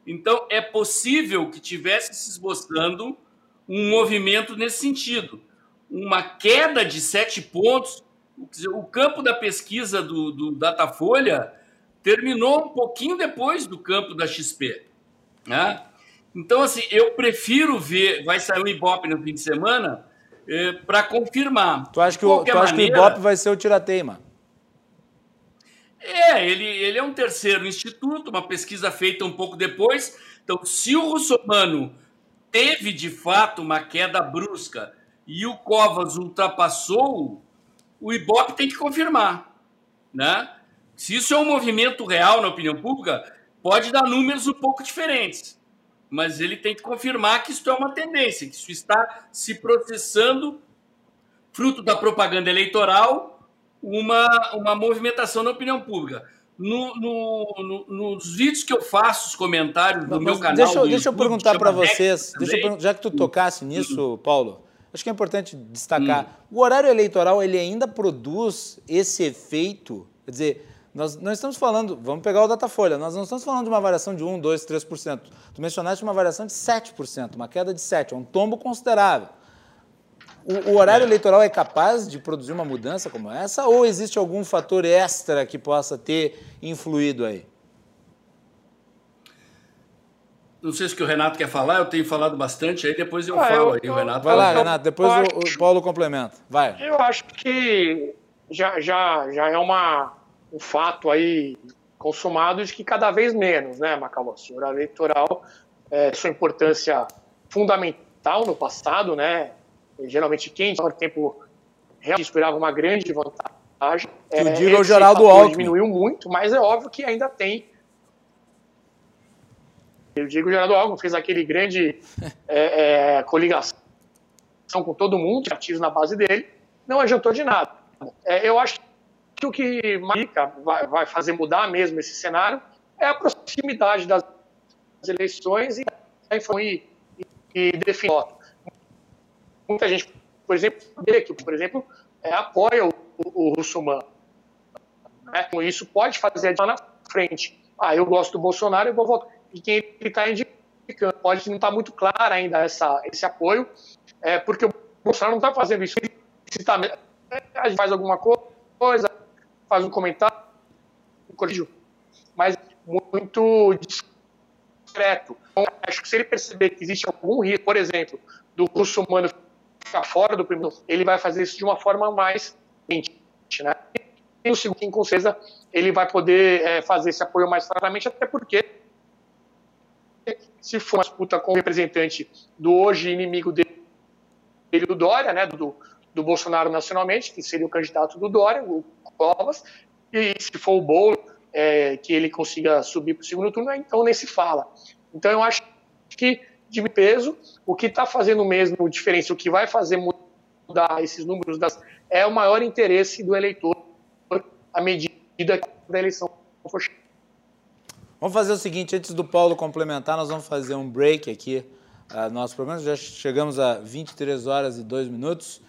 Então, é possível que tivesse se esboçando um movimento nesse sentido. Uma queda de sete pontos. O campo da pesquisa do, do Datafolha terminou um pouquinho depois do campo da XP. Né? Então, assim, eu prefiro ver. Vai sair o Ibope no fim de semana eh, para confirmar. Tu acha que, o, tu acha maneira, que o Ibope vai ser o tirateima? É, ele, ele é um terceiro instituto, uma pesquisa feita um pouco depois. Então, se o russomano teve de fato uma queda brusca e o Covas ultrapassou, o Ibope tem que confirmar. Né? Se isso é um movimento real na opinião pública, pode dar números um pouco diferentes. Mas ele tem que confirmar que isso é uma tendência, que isso está se processando fruto da propaganda eleitoral uma, uma movimentação na opinião pública. No, no, no, nos vídeos que eu faço, os comentários do meu canal. Deixa, deixa eu perguntar para vocês, eu, já que tu tocasse nisso, Paulo, acho que é importante destacar. Hum. O horário eleitoral ele ainda produz esse efeito, quer dizer, nós não estamos falando, vamos pegar o Datafolha, nós não estamos falando de uma variação de 1, 2, 3%. Tu mencionaste uma variação de 7%, uma queda de 7%, é um tombo considerável. O, o, horário eleitoral é capaz de produzir uma mudança como essa ou existe algum fator extra que possa ter influído aí? Não sei se o Renato quer falar, eu tenho falado bastante, aí depois eu ah, falo eu, aí, o Renato. Vai lá, Renato, depois o, o, Paulo complementa. Vai. Eu acho que já, já, já é uma, um fato aí consumado de que cada vez menos, né, Macalossi? O horário eleitoral, é, sua importância fundamental no passado, né? Geralmente quente, ao tempo realmente esperava uma grande vantagem. Eu é, digo o Geraldo Alckmin. Diminuiu muito, mas é óbvio que ainda tem. Eu digo o Geraldo Alckmin fez aquele grande é, é, coligação com todo mundo, ativos na base dele, não adiantou de nada. É, eu acho que o que Marica vai, vai fazer mudar mesmo esse cenário é a proximidade das eleições e, e, e definir muita gente, por exemplo, que, por exemplo, é, apoia o, o, o russomano. Né? Isso pode fazer lá na frente. Ah, eu gosto do Bolsonaro, eu vou votar. E quem ele está indicando pode não estar tá muito claro ainda essa, esse apoio, é, porque o Bolsonaro não está fazendo isso. Ele tá, a gente faz alguma coisa, faz um comentário, corrijo, mas muito discreto. Então, acho que se ele perceber que existe algum risco, por exemplo, do russo humano ficar fora do primeiro, ele vai fazer isso de uma forma mais quente, né? E o segundo, com certeza, ele vai poder é, fazer esse apoio mais claramente, até porque se for uma disputa com o representante do hoje inimigo dele, do Dória, né, do, do Bolsonaro nacionalmente, que seria o candidato do Dória, o Covas, e se for o Bolo, é, que ele consiga subir para o segundo turno, então nem se fala. Então eu acho que de peso, o que está fazendo mesmo diferença, o que vai fazer mudar esses números das, é o maior interesse do eleitor à medida da eleição for Vamos fazer o seguinte, antes do Paulo complementar, nós vamos fazer um break aqui uh, nosso programa. Já chegamos a 23 horas e 2 minutos.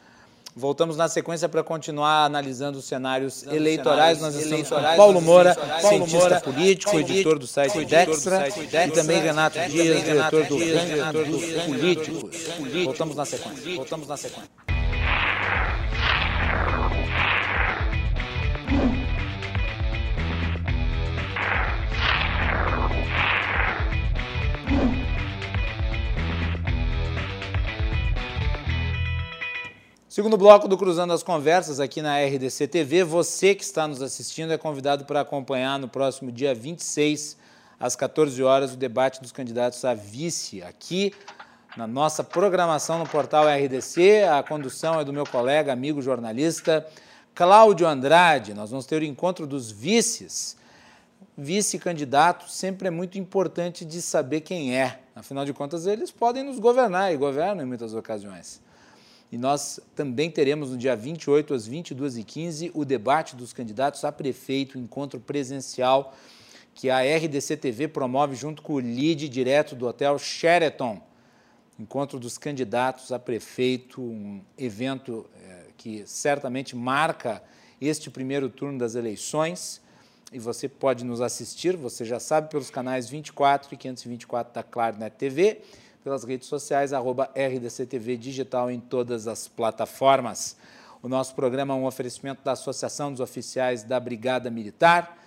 Voltamos na sequência para continuar analisando os cenários eleitorais. Nós estamos com Paulo Moura, Paulo cientista político, editor do site Dextra, e também Renato Dias, diretor do Ranking dos Políticos. Voltamos na sequência. Voltamos na sequência. Segundo bloco do Cruzando as Conversas aqui na RDC TV, você que está nos assistindo é convidado para acompanhar no próximo dia 26, às 14 horas, o debate dos candidatos a vice aqui na nossa programação no portal RDC. A condução é do meu colega, amigo jornalista Cláudio Andrade. Nós vamos ter o encontro dos vices. Vice-candidato sempre é muito importante de saber quem é. Afinal de contas, eles podem nos governar e governam em muitas ocasiões. E nós também teremos no dia 28 às 22h15 o debate dos candidatos a prefeito, encontro presencial que a RDC TV promove junto com o lead direto do Hotel Sheraton. Encontro dos candidatos a prefeito, um evento é, que certamente marca este primeiro turno das eleições. E você pode nos assistir, você já sabe, pelos canais 24 e 524 da Clarnet TV pelas redes sociais, arroba RDCTV Digital em todas as plataformas. O nosso programa é um oferecimento da Associação dos Oficiais da Brigada Militar,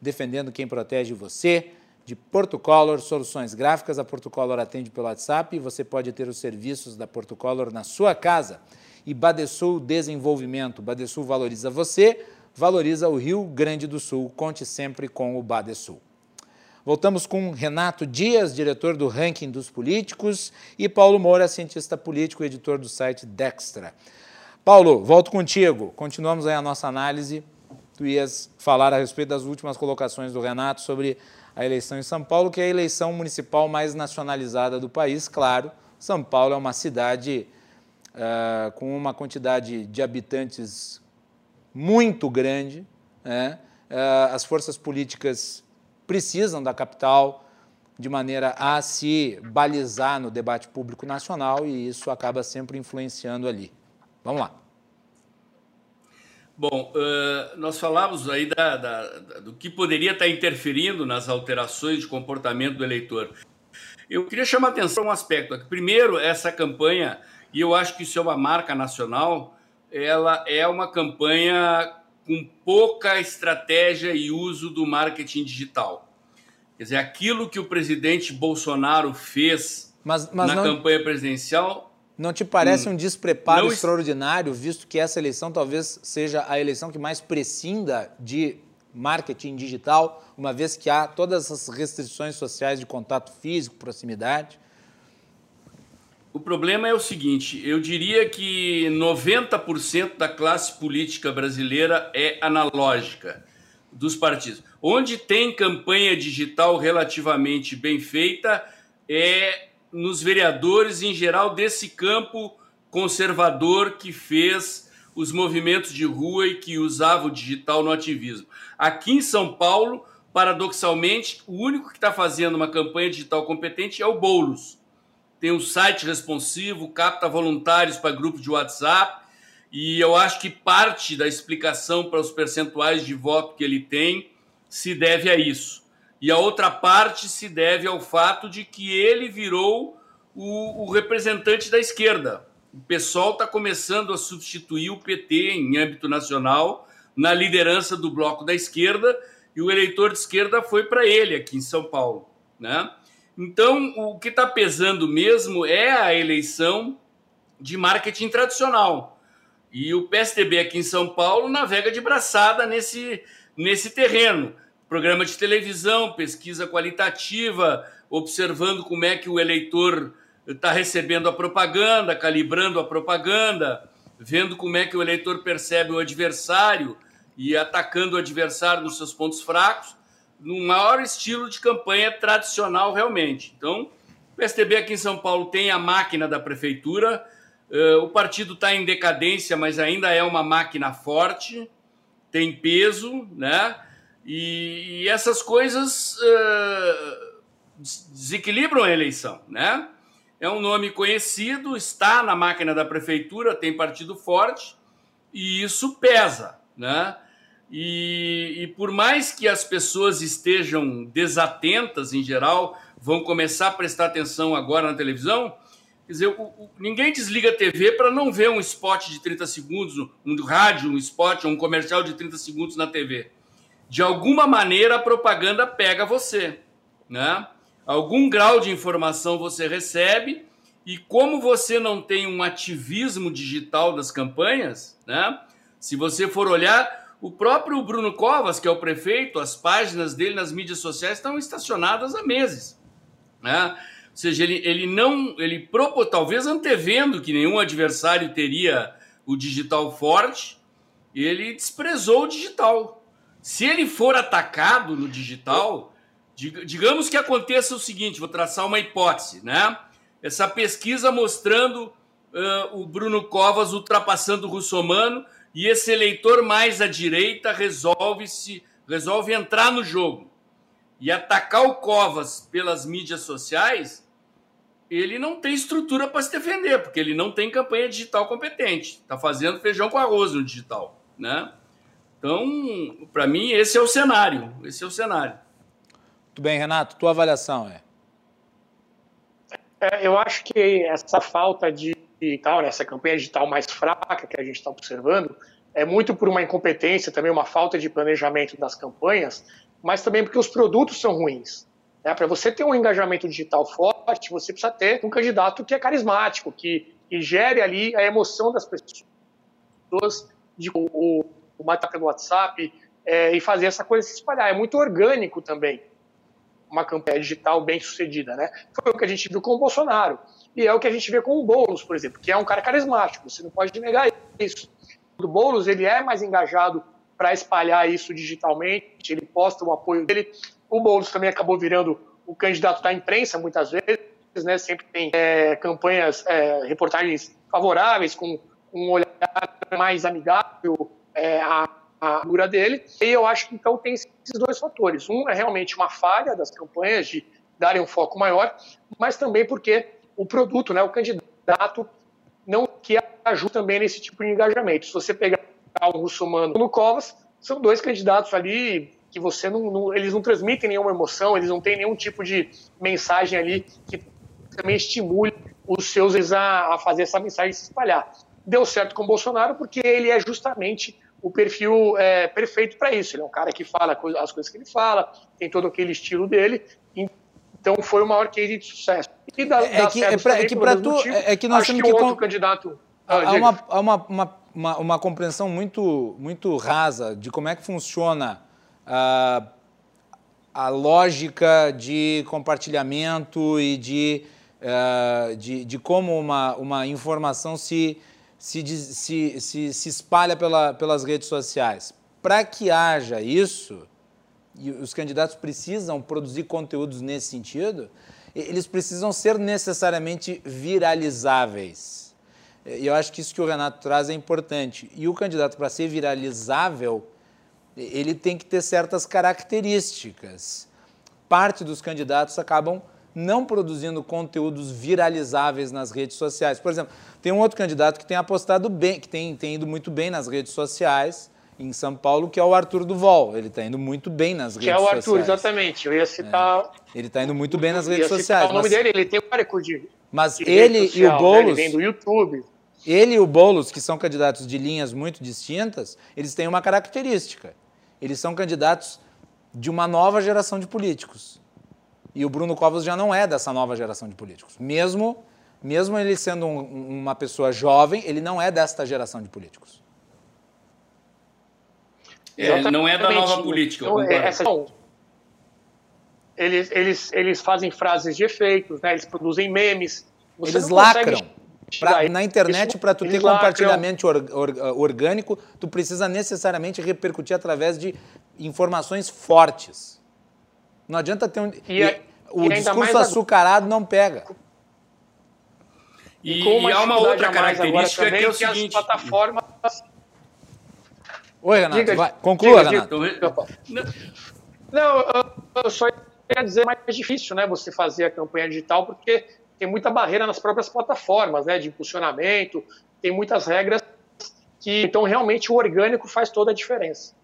defendendo quem protege você, de Portucolor Soluções Gráficas. A Portucolor atende pelo WhatsApp e você pode ter os serviços da Portucolor na sua casa. E Badesul Desenvolvimento. Badesul valoriza você, valoriza o Rio Grande do Sul. Conte sempre com o Badesul. Voltamos com Renato Dias, diretor do Ranking dos Políticos, e Paulo Moura, cientista político e editor do site Dextra. Paulo, volto contigo. Continuamos aí a nossa análise. Tu ias falar a respeito das últimas colocações do Renato sobre a eleição em São Paulo, que é a eleição municipal mais nacionalizada do país. Claro, São Paulo é uma cidade uh, com uma quantidade de habitantes muito grande. Né? Uh, as forças políticas precisam da capital de maneira a se balizar no debate público nacional e isso acaba sempre influenciando ali. Vamos lá. Bom, uh, nós falamos aí da, da, do que poderia estar interferindo nas alterações de comportamento do eleitor. Eu queria chamar a atenção um aspecto. Primeiro, essa campanha, e eu acho que isso é uma marca nacional, ela é uma campanha com pouca estratégia e uso do marketing digital. Quer dizer, aquilo que o presidente Bolsonaro fez mas, mas na não, campanha presidencial. Não te parece hum, um despreparo não, extraordinário, visto que essa eleição talvez seja a eleição que mais prescinda de marketing digital, uma vez que há todas as restrições sociais de contato físico, proximidade? O problema é o seguinte: eu diria que 90% da classe política brasileira é analógica dos partidos. Onde tem campanha digital relativamente bem feita é nos vereadores em geral desse campo conservador que fez os movimentos de rua e que usava o digital no ativismo. Aqui em São Paulo, paradoxalmente, o único que está fazendo uma campanha digital competente é o Boulos tem um site responsivo, capta voluntários para grupo de WhatsApp E eu acho que parte da explicação para os percentuais de voto que ele tem se deve a isso. E a outra parte se deve ao fato de que ele virou o, o representante da esquerda. O pessoal está começando a substituir o PT em âmbito nacional na liderança do bloco da esquerda e o eleitor de esquerda foi para ele aqui em São Paulo, né? Então, o que está pesando mesmo é a eleição de marketing tradicional. E o PSDB aqui em São Paulo navega de braçada nesse, nesse terreno. Programa de televisão, pesquisa qualitativa, observando como é que o eleitor está recebendo a propaganda, calibrando a propaganda, vendo como é que o eleitor percebe o adversário e atacando o adversário nos seus pontos fracos, no maior estilo de campanha tradicional realmente. Então, o PSDB aqui em São Paulo tem a máquina da prefeitura, uh, o partido está em decadência, mas ainda é uma máquina forte, tem peso, né? E, e essas coisas uh, desequilibram a eleição, né? é um nome conhecido, está na máquina da prefeitura, tem partido forte, e isso pesa, né? E, e, por mais que as pessoas estejam desatentas em geral, vão começar a prestar atenção agora na televisão, quer dizer, o, o, ninguém desliga a TV para não ver um spot de 30 segundos, um rádio, um spot, um comercial de 30 segundos na TV. De alguma maneira a propaganda pega você, né? algum grau de informação você recebe, e como você não tem um ativismo digital das campanhas, né? Se você for olhar, o próprio Bruno Covas, que é o prefeito, as páginas dele nas mídias sociais estão estacionadas há meses, né? Ou seja, ele, ele não, ele propôs, talvez antevendo que nenhum adversário teria o digital forte, ele desprezou o digital. Se ele for atacado no digital, Digamos que aconteça o seguinte, vou traçar uma hipótese, né? Essa pesquisa mostrando uh, o Bruno Covas ultrapassando o Russomano e esse eleitor mais à direita resolve se resolve entrar no jogo e atacar o Covas pelas mídias sociais, ele não tem estrutura para se defender, porque ele não tem campanha digital competente. Está fazendo feijão com arroz no digital, né? Então, para mim, esse é o cenário. Esse é o cenário. Muito bem, Renato, tua avaliação é? é eu acho que essa falta de tal, né, essa campanha digital mais fraca que a gente está observando, é muito por uma incompetência, também uma falta de planejamento das campanhas, mas também porque os produtos são ruins. Né? Para você ter um engajamento digital forte, você precisa ter um candidato que é carismático, que, que gere ali a emoção das pessoas, de, o, o, o no WhatsApp, é, e fazer essa coisa se espalhar. É muito orgânico também uma campanha digital bem sucedida, né? Foi o que a gente viu com o Bolsonaro. E é o que a gente vê com o Boulos, por exemplo, que é um cara carismático, você não pode negar isso. O Boulos, ele é mais engajado para espalhar isso digitalmente, ele posta o apoio dele. O Boulos também acabou virando o candidato da imprensa, muitas vezes, né? Sempre tem é, campanhas, é, reportagens favoráveis, com, um olhar mais amigável é, a a figura dele. E eu acho que então tem esses dois fatores. Um é realmente uma falha das campanhas de darem um foco maior, mas também porque o produto, né, o candidato, não que ajuda também nesse tipo de engajamento. Se você pegar o Russomano no Covas, são dois candidatos ali que você não, não, eles não transmitem nenhuma emoção, eles não têm nenhum tipo de mensagem ali que também estimule os seus a, a fazer essa mensagem se espalhar. Deu certo com o Bolsonaro porque ele é justamente o perfil é perfeito para isso. Ele é um cara que fala as coisas que ele fala, tem todo aquele estilo dele. Então foi o maior case de sucesso. E dá, é, dá que, é, pra, é que para tu motivo, é que nós temos que, que outro candidato ah, há, uma, há uma, uma, uma, uma, compreensão muito muito rasa de como é que funciona a, a lógica de compartilhamento e de, uh, de, de como uma, uma informação se se, se, se, se espalha pela, pelas redes sociais. Para que haja isso, e os candidatos precisam produzir conteúdos nesse sentido, eles precisam ser necessariamente viralizáveis. E eu acho que isso que o Renato traz é importante. E o candidato, para ser viralizável, ele tem que ter certas características. Parte dos candidatos acabam não produzindo conteúdos viralizáveis nas redes sociais. Por exemplo, tem um outro candidato que tem apostado bem, que tem, tem ido muito bem nas redes sociais em São Paulo, que é o Arthur Duval. Ele está indo muito bem nas redes sociais. Que é o Arthur, sociais. exatamente. Eu ia citar. É. Ele está indo muito bem nas redes sociais. O nome mas... dele, ele tem um de. Mas de ele social, e o Boulos. Né? Ele vem do YouTube. Ele e o Boulos, que são candidatos de linhas muito distintas, eles têm uma característica. Eles são candidatos de uma nova geração de políticos. E o Bruno Covas já não é dessa nova geração de políticos. Mesmo, mesmo ele sendo um, uma pessoa jovem, ele não é desta geração de políticos. É, não é da nova política. Então, essa, eles, eles, eles fazem frases de efeitos, né? eles produzem memes. Você eles lacram. Pra, na internet, para tu ter compartilhamento or, or, orgânico, tu precisa necessariamente repercutir através de informações fortes. Não adianta ter um. E, e, o discurso açucarado não pega. E, e, e há uma outra característica também, que é o seguinte. as plataformas. Oi, Renato. Diga, vai. Conclua, diga, Renato. Diga. Não, eu só ia dizer mais difícil, né? Você fazer a campanha digital, porque tem muita barreira nas próprias plataformas, né, de impulsionamento, tem muitas regras que então realmente o orgânico faz toda a diferença.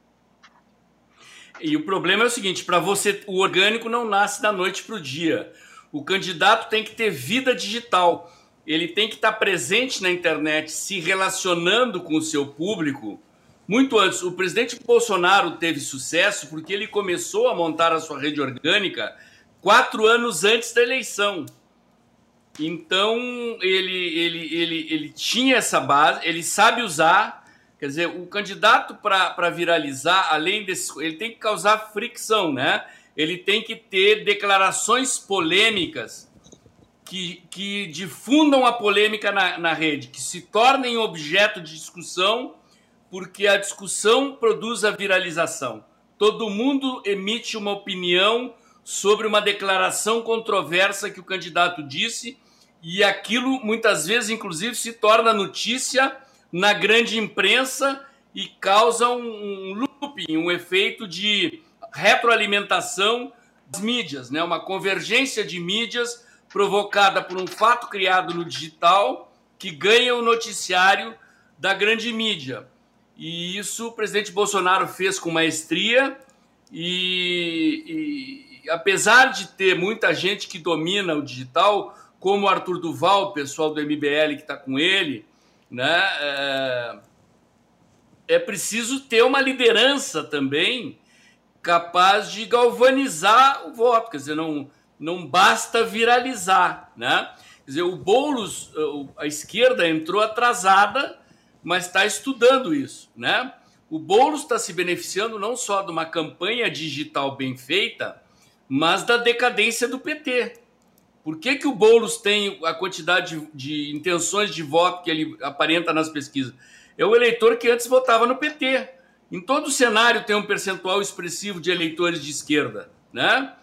E o problema é o seguinte, para você o orgânico não nasce da noite para o dia. O candidato tem que ter vida digital. Ele tem que estar tá presente na internet, se relacionando com o seu público. Muito antes, o presidente Bolsonaro teve sucesso porque ele começou a montar a sua rede orgânica quatro anos antes da eleição. Então ele, ele, ele, ele tinha essa base, ele sabe usar. Quer dizer, o candidato para viralizar, além desse. Ele tem que causar fricção, né? Ele tem que ter declarações polêmicas que, que difundam a polêmica na, na rede, que se tornem objeto de discussão, porque a discussão produz a viralização. Todo mundo emite uma opinião sobre uma declaração controversa que o candidato disse e aquilo muitas vezes, inclusive, se torna notícia na grande imprensa e causa um, looping, um efeito de retroalimentação das mídias, né? uma convergência de mídias provocada por um fato criado no digital que ganha o noticiário da grande mídia. E isso o presidente Bolsonaro fez com maestria e, e apesar de ter muita gente que domina o digital, como Arthur Duval, o pessoal do MBL que está com ele, né? É, é preciso ter uma liderança também capaz de galvanizar o voto, quer dizer, não, não basta viralizar, né? Quer dizer, o Boulos, a esquerda entrou atrasada, mas está estudando isso, né? O Boulos está se beneficiando não só de uma campanha digital bem feita, mas da decadência do PT. Por que, que o Boulos tem a quantidade de, de intenções de voto que ele aparenta nas pesquisas? É o eleitor que antes votava no PT. Em todo o cenário tem um percentual expressivo de eleitores de esquerda, né?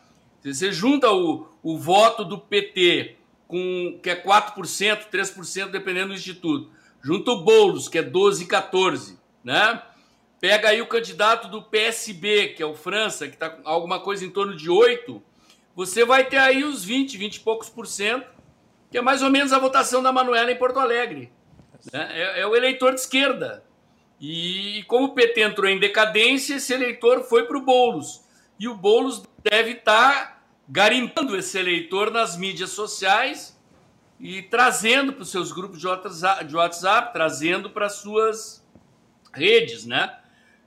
Você junta o, o voto do PT, com, que é 4%, 3%, dependendo do instituto. Junta o Boulos, que é 12, 14, né? Pega aí o candidato do PSB, que é o França, que está com alguma coisa em torno de 8, você vai ter aí os 20, 20 e poucos por cento, que é mais ou menos a votação da Manuela em Porto Alegre. Né? É, é, o eleitor de esquerda. E como o PT entrou em decadência, esse eleitor foi para o Boulos. E o Boulos deve estar tá garimpando esse eleitor nas mídias sociais e trazendo para os seus grupos de WhatsApp, de WhatsApp trazendo para as suas redes, né?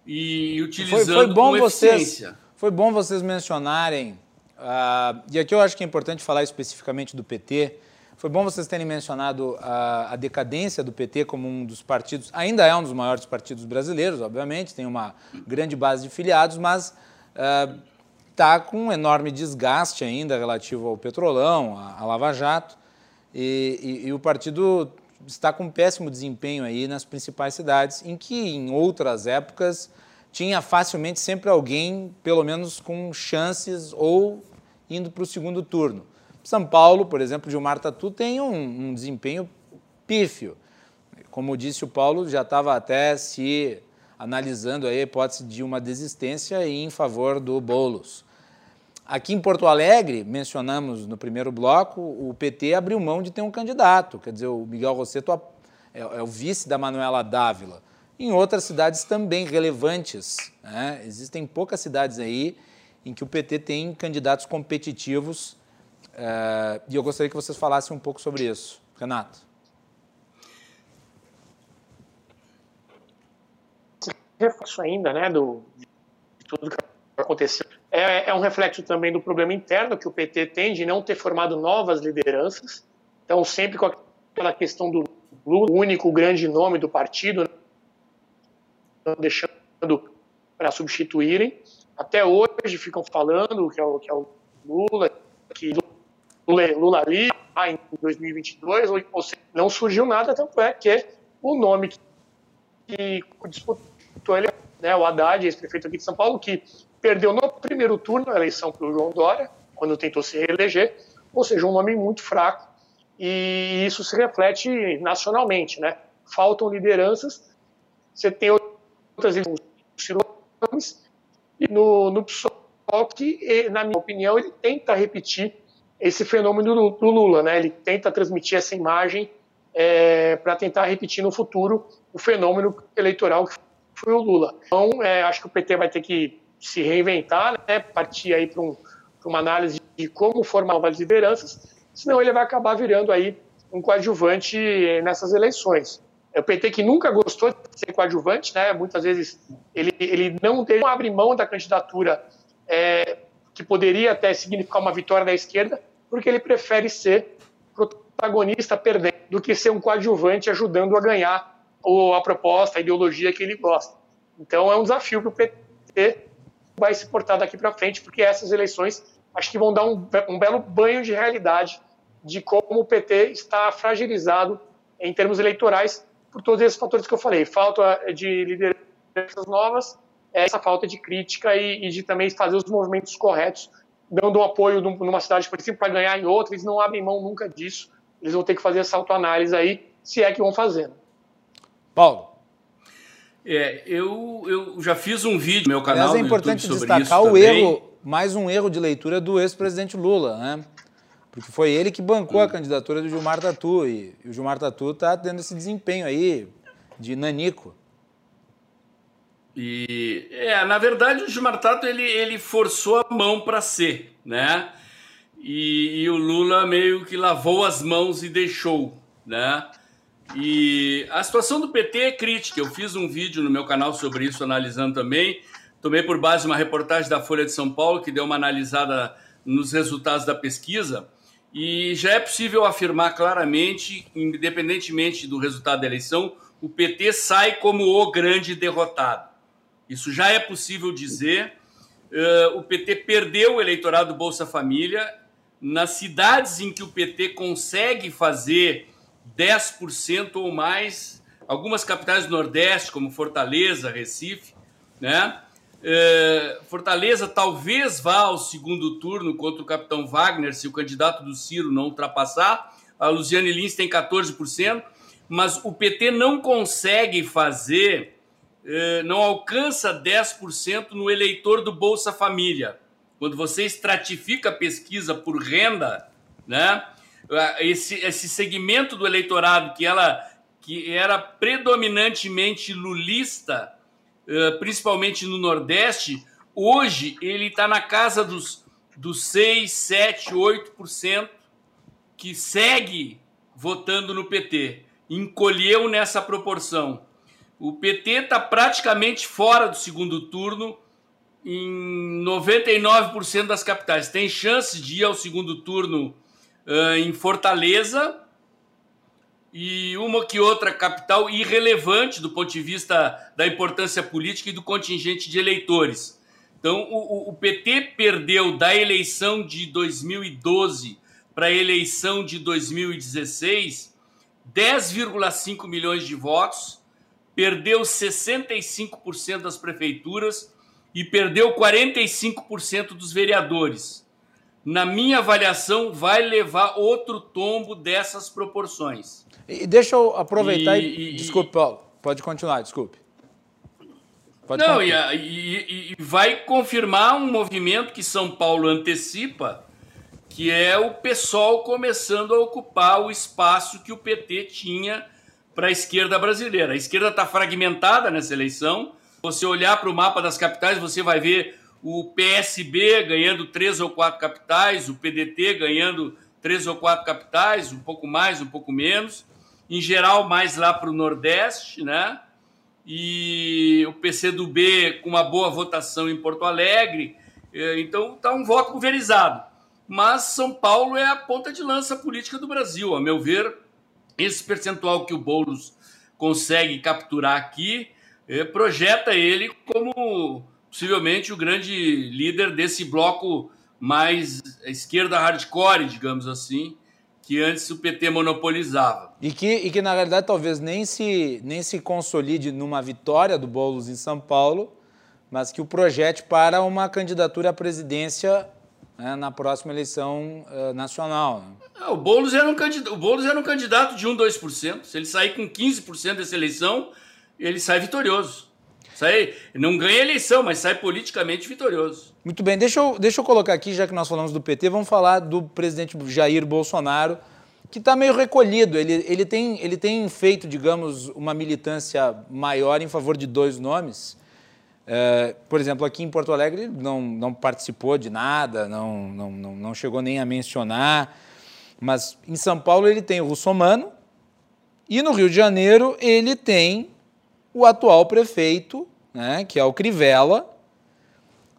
E utilizando foi, foi bom com vocês, Foi bom vocês mencionarem Uh, e aqui eu acho que é importante falar especificamente do PT. Foi bom vocês terem mencionado a, a, decadência do PT como um dos partidos, ainda é um dos maiores partidos brasileiros, obviamente, tem uma grande base de filiados, mas está uh, com um enorme desgaste ainda relativo ao Petrolão, à, Lava Jato, e, e, e o partido está com péssimo desempenho aí nas principais cidades, em que em outras épocas tinha facilmente sempre alguém, pelo menos com chances ou indo para o segundo turno. São Paulo, por exemplo, Gilmar Tatu tem um, um desempenho pífio. Como disse o Paulo, já estava até se analisando a hipótese de uma desistência em favor do Boulos. Aqui em Porto Alegre, mencionamos no primeiro bloco, o PT abriu mão de ter um candidato. Quer dizer, o Miguel Rosseto é, é o vice da Manuela Dávila. Em outras cidades também relevantes. Né? Existem poucas cidades aí em que o PT tem candidatos competitivos. Uh, e eu gostaria que vocês falassem um pouco sobre isso. Renato. Reflexo ainda, né, do, de tudo que aconteceu. É, é um reflexo também do problema interno que o PT tem de não ter formado novas lideranças. Então, sempre com aquela questão do Lula, o único grande nome do partido, né, deixando para substituírem. Até hoje ficam falando que é o, que é o Lula, que Lula, Lula ali, ah, em 2022, ou seja, não surgiu nada, tanto é que o nome que disputou ele, né, o Haddad, ex-prefeito aqui de São Paulo, que perdeu no primeiro turno a eleição para o João Dória, quando tentou se reeleger, ou seja, um nome muito fraco, e isso se reflete nacionalmente, né? Faltam lideranças, você tem outras nomes, e no, no PSOL que, na minha opinião, ele tenta repetir esse fenômeno do, do Lula, né? Ele tenta transmitir essa imagem é, para tentar repetir no futuro o fenômeno eleitoral que foi o Lula. Então, é, acho que o PT vai ter que se reinventar, né? Partir aí para um, uma análise de como formar novas lideranças, senão ele vai acabar virando aí um coadjuvante nessas eleições. O PT que nunca gostou de ser coadjuvante, né? Muitas vezes ele, ele não, não abre mão da candidatura é, que poderia até significar uma vitória da esquerda, porque ele prefere ser protagonista perdendo do que ser um coadjuvante ajudando a ganhar ou a proposta, a ideologia que ele gosta. Então é um desafio para o PT vai se portar daqui para frente, porque essas eleições acho que vão dar um, um belo banho de realidade de como o PT está fragilizado em termos eleitorais por todos esses fatores que eu falei. Falta de lideranças novas, essa falta de crítica e, e de também fazer os movimentos corretos, dando um apoio numa cidade, por exemplo, para ganhar em outra. Eles não abrem mão nunca disso. Eles vão ter que fazer essa autoanálise aí, se é que vão fazendo. Paulo. É, eu, eu já fiz um vídeo no meu canal. Mas é importante destacar o também. erro, mais um erro de leitura do ex-presidente Lula, né? Porque foi ele que bancou a candidatura do Gilmar Tatu. E, o Gilmar Tatu está tendo esse desempenho aí de nanico. E, é, na verdade, o Gilmar Tato ele, ele forçou a mão para ser, né? E, e, o Lula meio que lavou as mãos e deixou, né? E a situação do PT é crítica. Eu fiz um vídeo no meu canal sobre isso, analisando também. Tomei por base uma reportagem da Folha de São Paulo, que deu uma analisada nos resultados da pesquisa. E já é possível afirmar claramente, independentemente do resultado da eleição, o PT sai como o grande derrotado. Isso já é possível dizer. Uh, o PT perdeu o eleitorado do Bolsa Família. Nas cidades em que o PT consegue fazer 10% ou mais, algumas capitais do Nordeste, como Fortaleza, Recife, né? É, Fortaleza talvez vá ao segundo turno contra o capitão Wagner, se o candidato do Ciro não ultrapassar. A Luciane Lins tem 14%, mas o PT não consegue fazer, é, não alcança 10% no eleitor do Bolsa Família. Quando você estratifica a pesquisa por renda, né? Esse, esse segmento do eleitorado que ela que era predominantemente lulista, eh, principalmente no Nordeste, hoje ele está na casa dos, dos 6, 7, 8% que segue votando no PT. Encolheu nessa proporção. O PT está praticamente fora do segundo turno em 99% das capitais. Tem chances de ir ao segundo turno uh, em Fortaleza, e uma que outra capital irrelevante do ponto de vista da importância política e do contingente de eleitores. Então, o, o PT perdeu da eleição de 2012 para a eleição de 2016 10,5 milhões de votos, perdeu 65% das prefeituras e perdeu 45% dos vereadores na minha avaliação, vai levar outro tombo dessas proporções. E deixa eu aproveitar e. e desculpe, Paulo, pode continuar, desculpe. Pode Não, e, e, e, vai confirmar um movimento que São Paulo antecipa, que é o PSOL começando a ocupar o espaço que o PT tinha para a esquerda brasileira. A esquerda está fragmentada nessa eleição. Você olhar para o mapa das capitais, você vai ver o PSB ganhando três ou quatro capitais, o PDT ganhando três ou quatro capitais, um pouco mais, um pouco menos. Em geral, mais lá para o Nordeste, né? e o PCdoB com uma boa votação em Porto Alegre. É, então está um voto pulverizado. Mas São Paulo é a ponta de lança política do Brasil. A meu ver, esse percentual que o Boulos consegue capturar aqui é, projeta ele como possivelmente o grande líder desse bloco mais esquerda hardcore, digamos assim, que antes o PT monopolizava. E que, e que na realidade, talvez nem se, nem se consolide numa vitória do Boulos em São Paulo, mas que o projete para uma candidatura à presidência né, na próxima eleição uh, nacional. É, o, Boulos era um candidato, o Boulos era um candidato de 1, 2%. Se ele sair com 15% dessa eleição, ele sai vitorioso. Sai, não ganha eleição, mas sai politicamente vitorioso. Muito bem, deixa eu, deixa eu colocar aqui, já que nós falamos do PT, vamos falar do presidente Jair Bolsonaro, que está meio recolhido. Ele, ele, tem, ele tem feito, digamos, uma militância maior em favor de dois nomes. É, por exemplo, aqui em Porto Alegre não, não participou de nada, não, não, não, não chegou nem a mencionar. Mas em São Paulo ele tem o Russomano e no Rio de Janeiro ele tem o atual prefeito, né, que é o Crivella,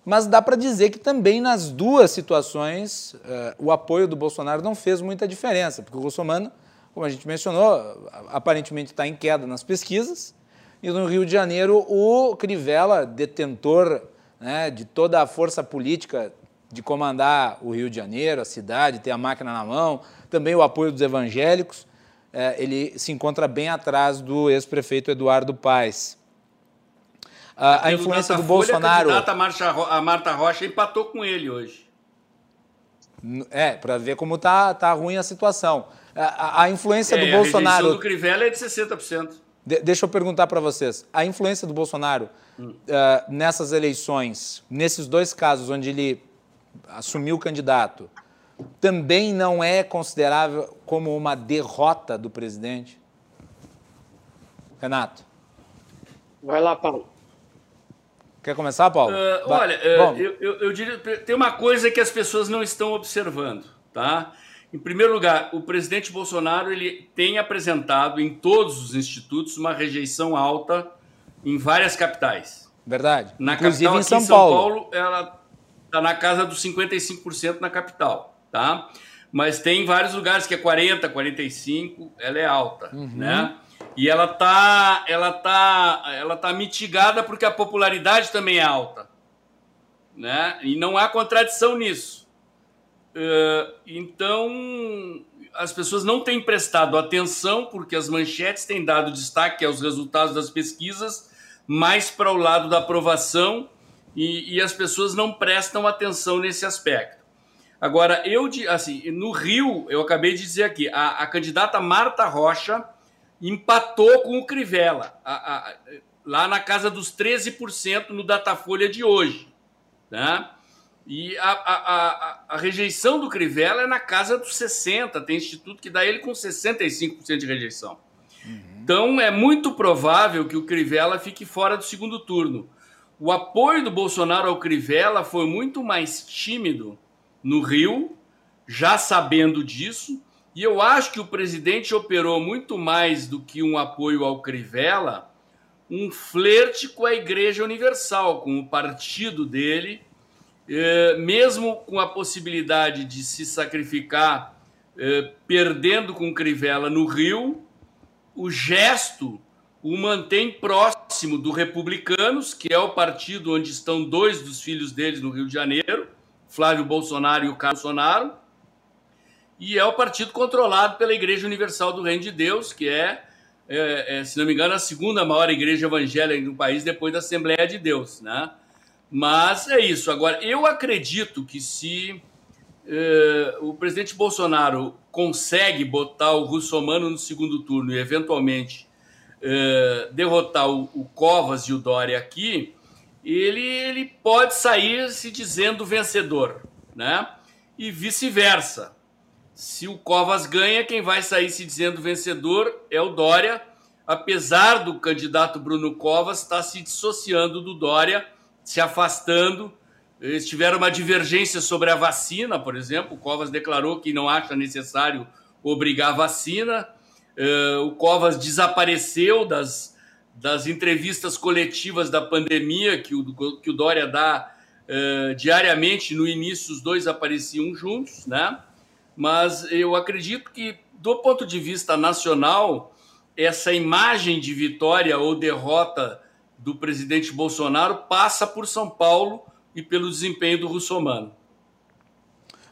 mas dá para dizer que também nas duas situações uh, o apoio do Bolsonaro não fez muita diferença, porque o Russomano, como a gente mencionou, aparentemente está em queda nas pesquisas, e no Rio de Janeiro o Crivella, detentor né, de toda a força política de comandar o Rio de Janeiro, a cidade, ter a máquina na mão, também o apoio dos evangélicos, ele se encontra bem atrás do ex-prefeito Eduardo Paes. A, a influência do Bolsonaro. A Marta, a Marta Rocha empatou com ele hoje. É, para ver como tá, tá ruim a situação. A, a influência é, do Bolsonaro. A do Crivella é de 60%. De, deixa eu perguntar para vocês. A influência do Bolsonaro hum. uh, nessas eleições, nesses dois casos onde ele assumiu o candidato, também não é considerável como uma derrota do presidente? Renato. Vai lá, Paulo. Quer começar, Paulo? Uh, olha, uh, eu, eu, eu, diria tem uma coisa que as pessoas não estão observando, tá? Em primeiro lugar, o presidente Bolsonaro ele tem apresentado em todos os institutos uma rejeição alta em várias capitais. Verdade. Na Inclusive capital, em São, São Paulo. Paulo, ela está na casa dos 55% na capital tá? Mas tem vários lugares que é 40, 45, ela é alta, uhum. né? E ela tá, ela tá, ela tá mitigada porque a popularidade também é alta, né? E não há contradição nisso. Uh, então, as pessoas não têm prestado atenção porque as manchetes têm dado destaque aos resultados das pesquisas mais para o lado da aprovação e, e as pessoas não prestam atenção nesse aspecto. Agora, eu, assim, no Rio, eu acabei de dizer aqui, a, a candidata Marta Rocha empatou com o Crivella, a, a, lá na casa dos 13% no Datafolha de hoje. Né? E a, a, rejeição do Crivella é na casa dos 60%, tem instituto que dá ele com 65% de rejeição. Uhum. Então, é muito provável que o Crivella fique fora do segundo turno. O apoio do Bolsonaro ao Crivella foi muito mais tímido no Rio, já sabendo disso, e eu acho que o presidente operou muito mais do que um apoio ao Crivella, um flerte com a Igreja Universal, com o partido dele, eh, mesmo com a possibilidade de se sacrificar eh, perdendo com Crivella no Rio, o gesto o mantém próximo do Republicanos, que é o partido onde estão dois dos filhos deles no Rio de Janeiro, Flávio Bolsonaro e o Carlos Bolsonaro, e é o partido controlado pela Igreja Universal do Reino de Deus, que é, é, é se não me engano, a segunda maior igreja evangélica no país depois da Assembleia de Deus, né? Mas é isso. Agora, eu acredito que se é, o presidente Bolsonaro consegue botar o Russomano no segundo turno e, eventualmente, é, derrotar o, o Covas e o Dória aqui, ele, ele pode sair se dizendo vencedor, né? E vice-versa. Se o Covas ganha, quem vai sair se dizendo vencedor é o Dória, apesar do candidato Bruno Covas estar se dissociando do Dória, se afastando. Eles tiveram uma divergência sobre a vacina, por exemplo. O Covas declarou que não acha necessário obrigar a vacina. Uh, o Covas desapareceu das, das entrevistas coletivas da pandemia que o, que o Dória dá uh, diariamente. No início, os dois apareciam juntos, né? Mas eu acredito que, do ponto de vista nacional, essa imagem de vitória ou derrota do presidente Bolsonaro passa por São Paulo e pelo desempenho do Russomano.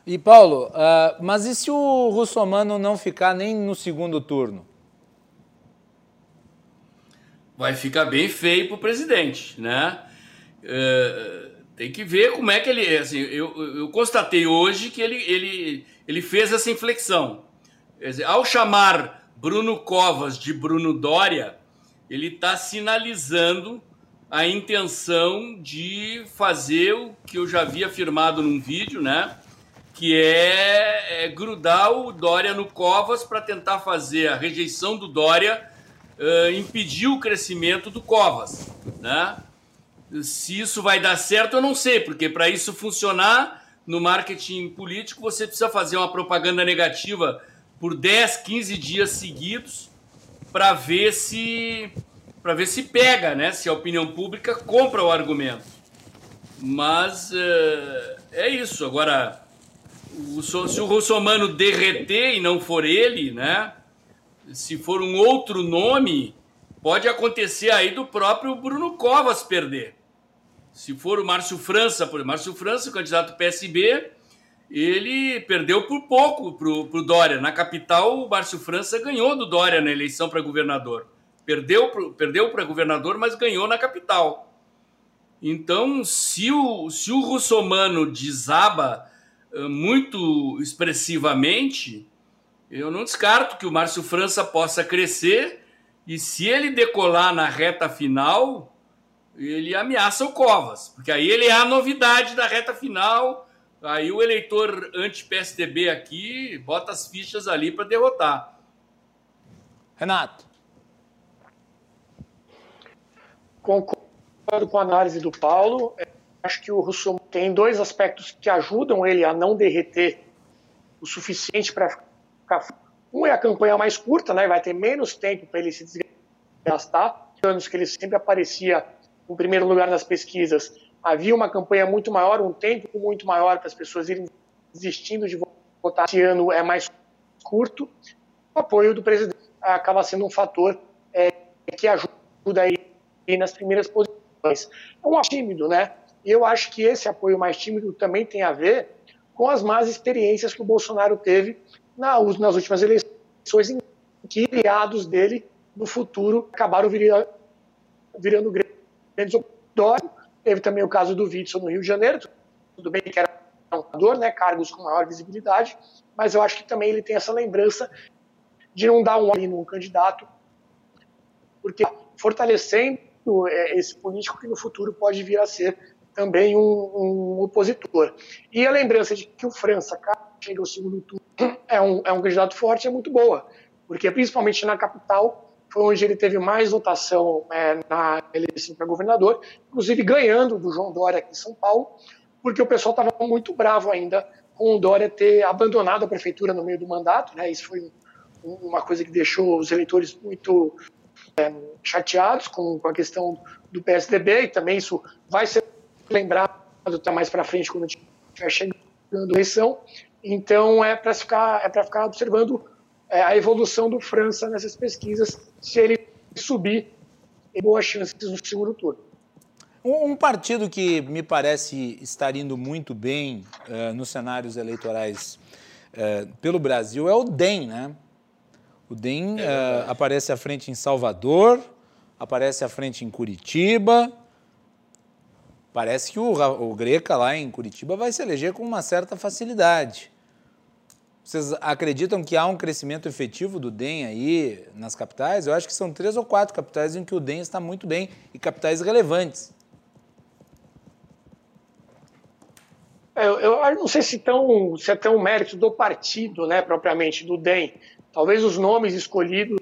E Paulo, uh, mas e se o Russomano não ficar nem no segundo turno? Vai ficar bem feio para o presidente, né? Uh, tem que ver como é que ele. Assim, eu, eu constatei hoje que ele, ele, ele fez essa inflexão. Dizer, ao chamar Bruno Covas de Bruno Dória, ele está sinalizando a intenção de fazer o que eu já havia afirmado num vídeo, né? Que é, é grudar o Dória no Covas para tentar fazer a rejeição do Dória uh, impedir o crescimento do Covas, né? Se isso vai dar certo, eu não sei, porque para isso funcionar no marketing político, você precisa fazer uma propaganda negativa por 10, 15 dias seguidos para ver se para ver se pega, né? Se a opinião pública compra o argumento. Mas uh, é isso. Agora, o, se o russomano derreter e não for ele, né? Se for um outro nome, pode acontecer aí do próprio Bruno Covas perder. Se for o Márcio França, por Márcio França, candidato PSB, ele perdeu por pouco para o Dória. Na capital, o Márcio França ganhou do Dória na eleição para governador. Perdeu, perdeu para governador, mas ganhou na capital. Então, se o, se o russomano desaba uh, muito expressivamente, eu não descarto que o Márcio França possa crescer e se ele decolar na reta final, ele ameaça o Covas, porque aí ele é a novidade da reta final Aí o eleitor anti-PSDB aqui bota as fichas ali para derrotar. Renato. Concordo com a análise do Paulo. É, acho que o Rousseau tem dois aspectos que ajudam ele a não derreter o suficiente para ficar. Um é a campanha mais curta, né? vai ter menos tempo para ele se desgastar. Anos que ele sempre aparecia em primeiro lugar nas pesquisas, havia uma campanha muito maior, um tempo muito maior para as pessoas irem desistindo de votar. Esse ano é mais curto. O apoio do presidente acaba sendo um fator é, que ajuda aí nas primeiras posições. É um tímido, né? E eu acho que esse apoio mais tímido também tem a ver com as más experiências que o Bolsonaro teve nas últimas eleições, em que aliados dele no futuro acabaram virando, grandes opositórios Teve também o caso do Witson no Rio de Janeiro, tudo bem que era um né, cargos com maior visibilidade, mas eu acho que também ele tem essa lembrança de não dar um ali no candidato, porque fortalecendo é, esse político que no futuro pode vir a ser também um, um opositor. E a lembrança de que o França chega ao segundo turno é um, é um candidato forte é muito boa, porque principalmente na capital foi onde ele teve mais votação é, na eleição para governador, inclusive ganhando do João Dória aqui em São Paulo, porque o pessoal estava muito bravo ainda com o Dória ter abandonado a prefeitura no meio do mandato, né? Isso foi uma coisa que deixou os eleitores muito é, chateados com, com, a questão do PSDB e também isso vai ser lembrado até mais para frente quando estiver chegando a eleição. Então é para ficar é para ficar observando é, a evolução do França nessas pesquisas, se ele subir, tem boas chances no segundo turno. Um, partido que me parece estar indo muito bem uh, nos cenários eleitorais uh, pelo Brasil é o DEM, né? O DEM uh, aparece à frente em Salvador, aparece à frente em Curitiba. Parece que o, o Greca lá em Curitiba vai se eleger com uma certa facilidade. Vocês acreditam que há um crescimento efetivo do DEM aí nas capitais? Eu acho que são três ou quatro capitais em que o DEM está muito bem e capitais relevantes. É, eu, eu, não sei se, tão, se é tão mérito do partido, né, propriamente, do DEM. Talvez os nomes escolhidos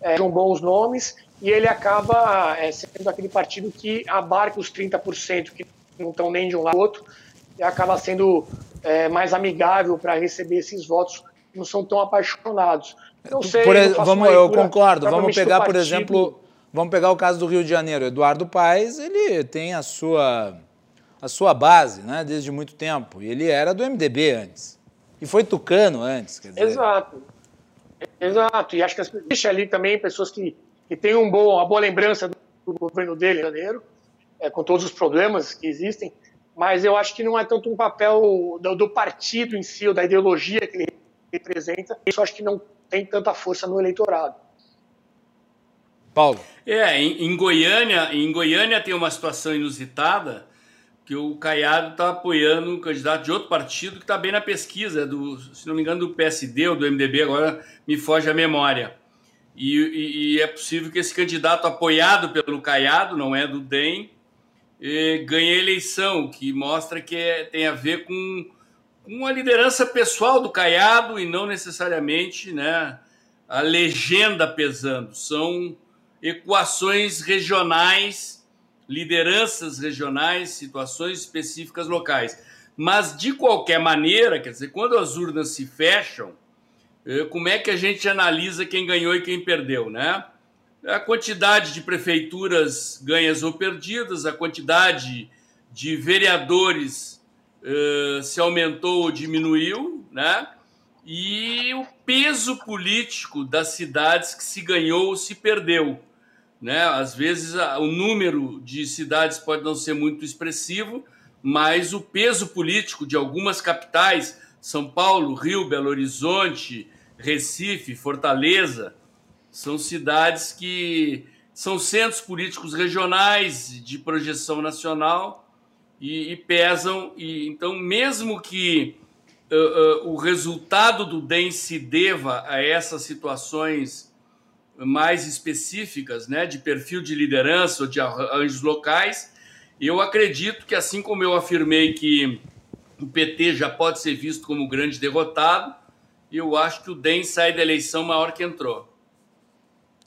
é, sejam bons nomes e ele acaba é, sendo aquele partido que abarca os 30% que não estão nem de um lado do outro e acaba sendo é, mais amigável para receber esses votos não são tão apaixonados. Não sei, por, não vamos, eu concordo. Vamos pegar, por exemplo, vamos pegar o caso do Rio de Janeiro. Eduardo Paes, ele tem a sua a sua base, né, desde muito tempo. E ele era do MDB antes. E foi tucano antes, quer dizer. Exato. Exato. E acho que existe ali também pessoas que, que têm um bom, uma boa lembrança do, do governo dele janeiro, é, com todos os problemas que existem. Mas eu acho que não é tanto um papel do, do partido em si, ou da ideologia que ele representa. Isso acho que não tem tanta força no eleitorado. Paulo. É, em, em, Goiânia, em Goiânia tem uma situação inusitada que o Caiado está apoiando um candidato de outro partido que está bem na pesquisa, do, se não me engano, do PSD ou do MDB, agora me foge a memória. E, e, e é possível que esse candidato apoiado pelo Caiado, não é do DEM, ganhe a eleição, que mostra que é, tem a ver com, com a liderança pessoal do Caiado e não necessariamente né, a legenda pesando. São equações regionais lideranças regionais, situações específicas locais. Mas, de qualquer maneira, quer dizer, quando as urnas se fecham, eh, como é que a gente analisa quem ganhou e quem perdeu, né? A quantidade de prefeituras ganhas ou perdidas, a quantidade de vereadores uh, se aumentou ou diminuiu, né? E o peso político das cidades que se ganhou ou se perdeu. Né? Às vezes o número de cidades pode não ser muito expressivo, mas o peso político de algumas capitais, São Paulo, Rio, Belo Horizonte, Recife, Fortaleza, são cidades que são centros políticos regionais de projeção nacional e, e pesam. E então, mesmo que uh, uh, o resultado do DEM se deva a essas situações mais específicas, né, de perfil de liderança ou de arranjos locais. Eu acredito que, assim como eu afirmei que o PT já pode ser visto como grande derrotado, eu acho que o DEM sai da eleição maior que entrou.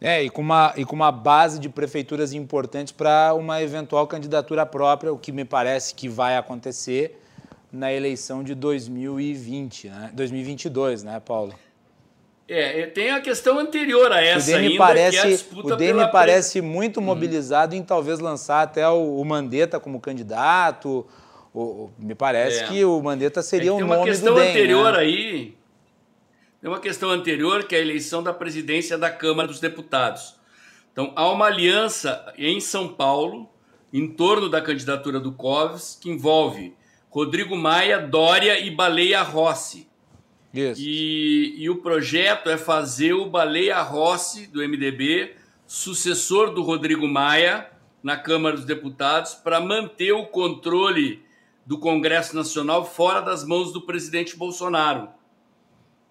É, e com uma, e com uma base de prefeituras importantes para uma eventual candidatura própria, o que me parece que vai acontecer na eleição de 2020, né? 2022, né, Paulo? É, tem a questão anterior a essa o ainda, parece, que é a disputa O DEM parece muito hum. mobilizado hum. em talvez lançar até o, o Mandetta como candidato. O, o, me parece é. que o Mandetta seria é um nome do DEM. Tem uma questão anterior né? aí, tem uma questão anterior que é a eleição da presidência da Câmara dos Deputados. Então, há uma aliança em São Paulo, em torno da candidatura do Covas, que envolve Rodrigo Maia, Dória e Baleia Rossi. Isso. E, e o projeto é fazer o Baleia Rossi, do MDB, sucessor do Rodrigo Maia, na Câmara dos Deputados, para manter o controle do Congresso Nacional fora das mãos do presidente Bolsonaro.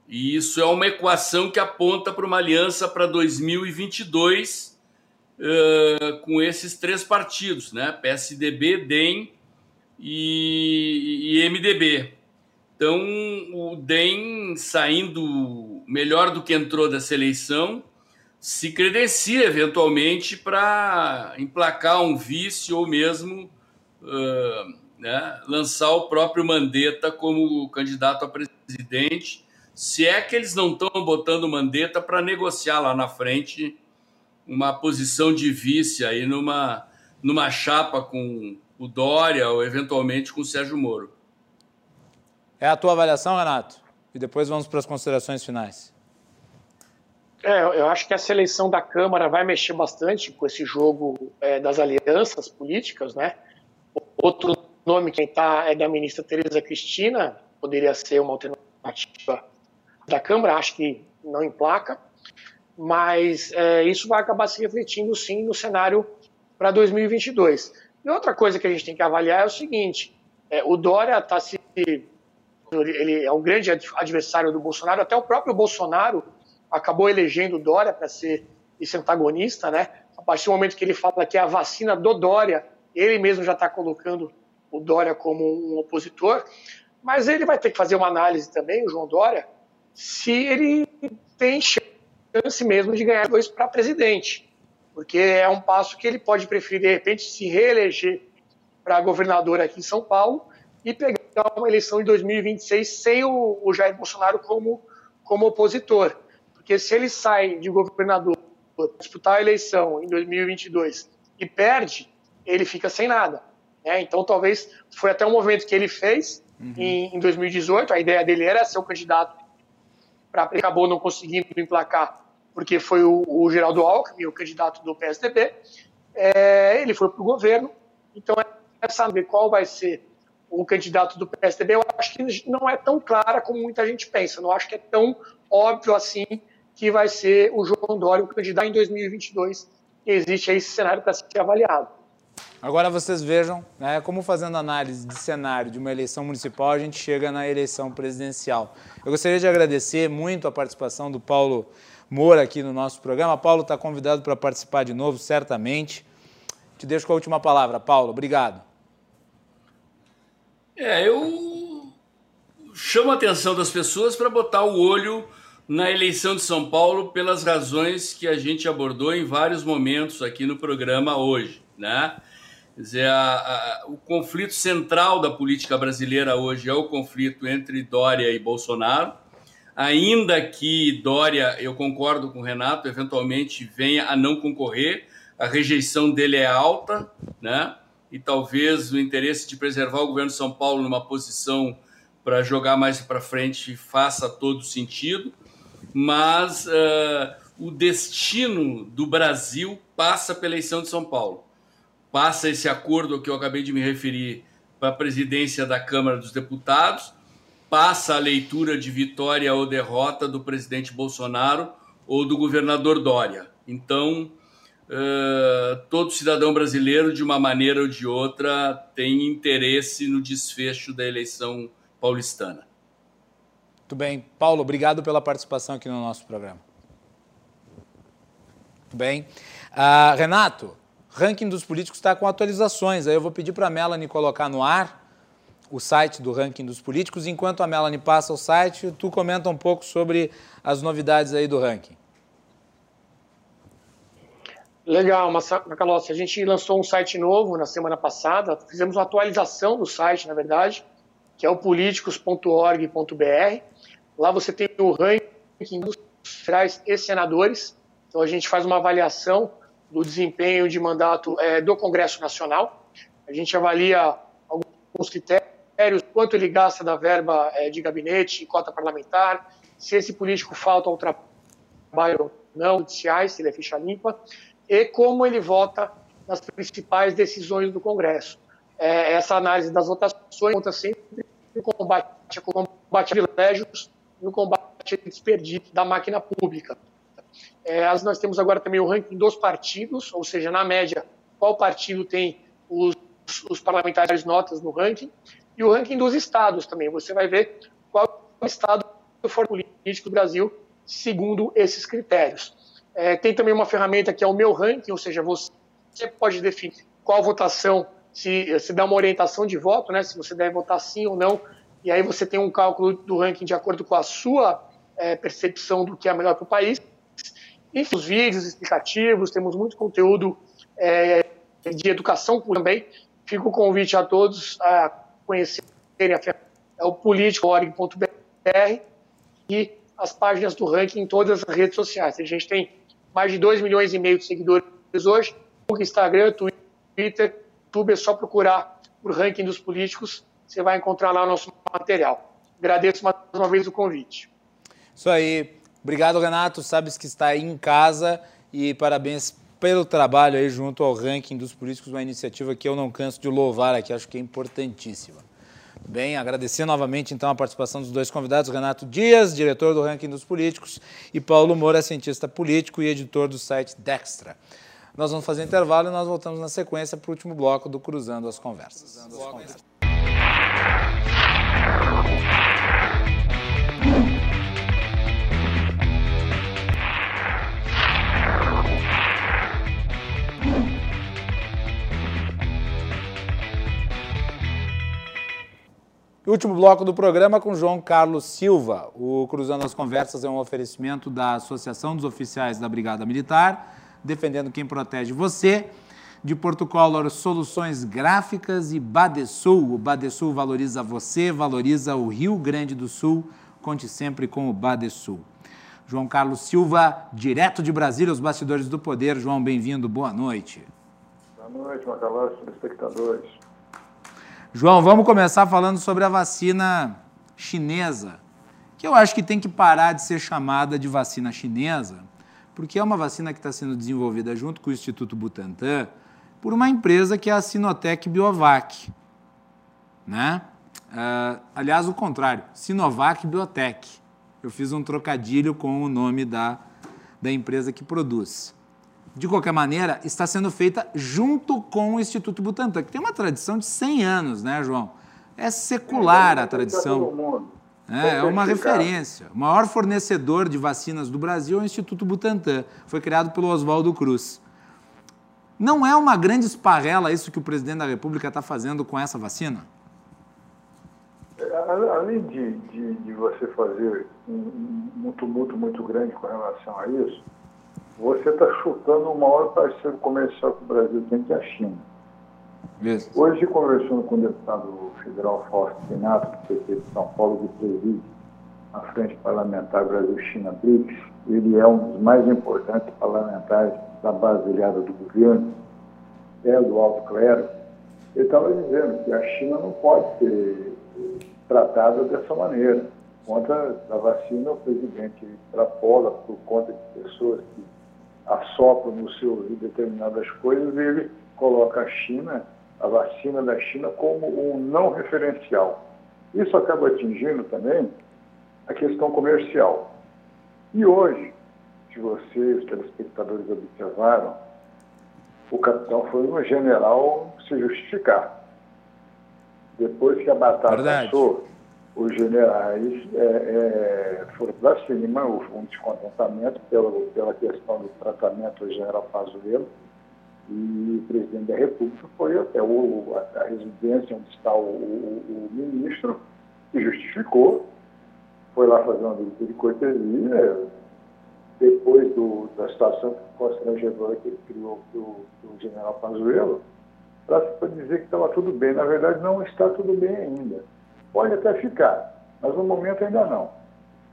E isso é uma equação que aponta para uma aliança para 2022 uh, com esses três partidos, né? PSDB, DEM e, e MDB. Então, o DEM saindo melhor do que entrou dessa eleição, se credencia eventualmente para emplacar um vice ou mesmo uh, né, lançar o próprio Mandetta como candidato a presidente, se é que eles não estão botando Mandetta para negociar lá na frente uma posição de vice aí numa, numa chapa com o Dória ou eventualmente com o Sérgio Moro. É a tua avaliação, Renato? E depois vamos para as considerações finais. É, eu acho que a seleção da Câmara vai mexer bastante com esse jogo é, das alianças políticas, né? Outro nome que está é da ministra Tereza Cristina, poderia ser uma alternativa da Câmara, acho que não emplaca, mas é, isso vai acabar se refletindo sim no cenário para 2022. E outra coisa que a gente tem que avaliar é o seguinte: é, o Dória está se ele é um grande adversário do Bolsonaro. Até o próprio Bolsonaro acabou elegendo o Dória para ser esse antagonista, né? A partir do momento que ele fala que é a vacina do Dória, ele mesmo já está colocando o Dória como um opositor, mas ele vai ter que fazer uma análise também, o João Dória, se ele tem chance mesmo de ganhar dois para presidente, porque é um passo que ele pode preferir, de repente, se reeleger para governador aqui em São Paulo e pegar uma eleição em 2026 sem o, o Jair Bolsonaro como, como opositor. Porque se ele sai de governador disputar a eleição em 2022 e perde, ele fica sem nada. Né? Então, talvez foi até um movimento que ele fez uhum. em, em 2018. A ideia dele era ser o candidato para acabou não conseguindo emplacar porque foi o, o Geraldo Alckmin, o candidato do PSDB. É, ele foi para o governo. Então, é saber qual vai ser o candidato do PSDB. Eu acho que não é tão clara como muita gente pensa. Não acho que é tão óbvio assim que vai ser o João Dória o candidato em 2022. Existe aí esse cenário para ser avaliado. Agora vocês vejam né, como fazendo análise de cenário de uma eleição municipal a gente chega na eleição presidencial. Eu gostaria de agradecer muito a participação do Paulo Moura aqui no nosso programa. Paulo está convidado para participar de novo, certamente. Te deixo com a última palavra. Paulo, obrigado. É, eu chamo a atenção das pessoas para botar o olho na eleição de São Paulo pelas razões que a gente abordou em vários momentos aqui no programa hoje, né? Quer dizer, a, a, o conflito central da política brasileira hoje é o conflito entre Dória e Bolsonaro. Ainda que Dória, eu concordo com o Renato, eventualmente venha a não concorrer, a rejeição dele é alta, né? E talvez o interesse de preservar o governo de São Paulo numa posição para jogar mais para frente faça todo sentido mas uh, o destino do Brasil passa pela eleição de São Paulo. Passa esse acordo que eu acabei de me referir para a presidência da Câmara dos Deputados, passa a leitura de vitória ou derrota do presidente Bolsonaro ou do governador Dória. Então, uh, todo cidadão brasileiro, de uma maneira ou de outra, tem interesse no desfecho da eleição paulistana. Muito bem. Paulo, obrigado pela participação aqui no nosso programa. Muito bem. Uh, Renato, ranking dos políticos está com atualizações. Aí eu vou pedir para a Melanie colocar no ar o site do ranking dos políticos. Enquanto a Melanie passa o site, tu comenta um pouco sobre as novidades aí do ranking. Legal, Macalossi. A gente lançou um site novo na semana passada. Fizemos uma atualização do site, na verdade, que é o políticos.org.br. Lá você tem o ranking dos federais e senadores. Então a gente faz uma avaliação do desempenho de mandato é, do Congresso Nacional. A gente avalia alguns critérios, quanto ele gasta da verba é, de gabinete, cota parlamentar, se esse político falta ao trabalho ou não, judiciais, se ele é ficha limpa, e como ele vota nas principais decisões do Congresso. É, essa análise das votações conta sempre no combate, combate a privilégios no combate ao desperdício da máquina pública. É, nós temos agora também o ranking dos partidos, ou seja, na média, qual partido tem os, os parlamentares notas no ranking, e o ranking dos estados também. Você vai ver qual estado for político do Brasil segundo esses critérios. É, tem também uma ferramenta que é o meu ranking, ou seja, você pode definir qual votação, se, se dá uma orientação de voto, né, se você deve votar sim ou não e aí você tem um cálculo do ranking de acordo com a sua é, percepção do que é melhor para o país. Enfim, os vídeos explicativos, temos muito conteúdo é, de educação também. Fica o convite a todos a conhecerem a é o político.org.br e as páginas do ranking em todas as redes sociais. A gente tem mais de 2 milhões e meio de seguidores hoje, no Instagram, Twitter, YouTube, é só procurar o ranking dos políticos você vai encontrar lá o nosso material. Agradeço mais uma vez o convite. Isso aí. Obrigado, Renato. Sabes que está aí em casa e parabéns pelo trabalho aí junto ao ranking dos políticos, uma iniciativa que eu não canso de louvar aqui, acho que é importantíssima. Bem, agradecer novamente então a participação dos dois convidados, Renato Dias, diretor do ranking dos políticos, e Paulo Moura, cientista político e editor do site Dextra. Nós vamos fazer intervalo e nós voltamos na sequência para o último bloco do Cruzando as Conversas. Cruzando as Conversas. Último bloco do programa com João Carlos Silva. O Cruzando as Conversas é um oferecimento da Associação dos Oficiais da Brigada Militar, defendendo quem protege você. De Porto Color, Soluções Gráficas e Badesul. O Badesul valoriza você, valoriza o Rio Grande do Sul. Conte sempre com o Badesul. João Carlos Silva, direto de Brasília, os bastidores do poder. João, bem-vindo, boa noite. Boa noite, Macalós, espectadores. João, vamos começar falando sobre a vacina chinesa, que eu acho que tem que parar de ser chamada de vacina chinesa, porque é uma vacina que está sendo desenvolvida junto com o Instituto Butantan por uma empresa que é a Sinotec Biovac. Né? Uh, aliás, o contrário, Sinovac Biotech. Eu fiz um trocadilho com o nome da, da empresa que produz. De qualquer maneira, está sendo feita junto com o Instituto Butantan, que tem uma tradição de 100 anos, né, João? É secular a tradição. É, é uma referência. O maior fornecedor de vacinas do Brasil é o Instituto Butantan. Foi criado pelo Oswaldo Cruz. Não é uma grande esparrela isso que o presidente da República está fazendo com essa vacina? além de, de, de você fazer um, um, tumulto muito grande com relação a isso, você está chutando o maior parceiro comercial que o Brasil tem, que é a China. Isso. Hoje, conversando com o deputado federal Fausto Pinato, do PT de São Paulo, que preside a Frente Parlamentar Brasil-China BRICS, ele é um dos mais importantes parlamentares da base aliada do governo, é do alto clero, ele estava dizendo que a China não pode ser tratada dessa maneira. Conta da vacina, o presidente extrapola por conta de pessoas que assopram no seu ouvido determinadas coisas e ele coloca a China, a vacina da China, como um não referencial. Isso acaba atingindo também a questão comercial. E hoje, se vocês, os telespectadores, observaram, o capitão foi um general se justificar. Depois que a batalha Verdade. passou, os generais é, é, foram para cima, houve um descontentamento pela, pela questão do tratamento do general Pazuello, e o presidente da República foi até o, a, a, residência onde está o, o, o, ministro e justificou, foi lá fazer uma visita de cortesia, depois do, da situação constrangedora que ele criou para o general Pazuello, para dizer que estava tudo bem. Na verdade, não está tudo bem ainda. Pode até ficar, mas no momento ainda não.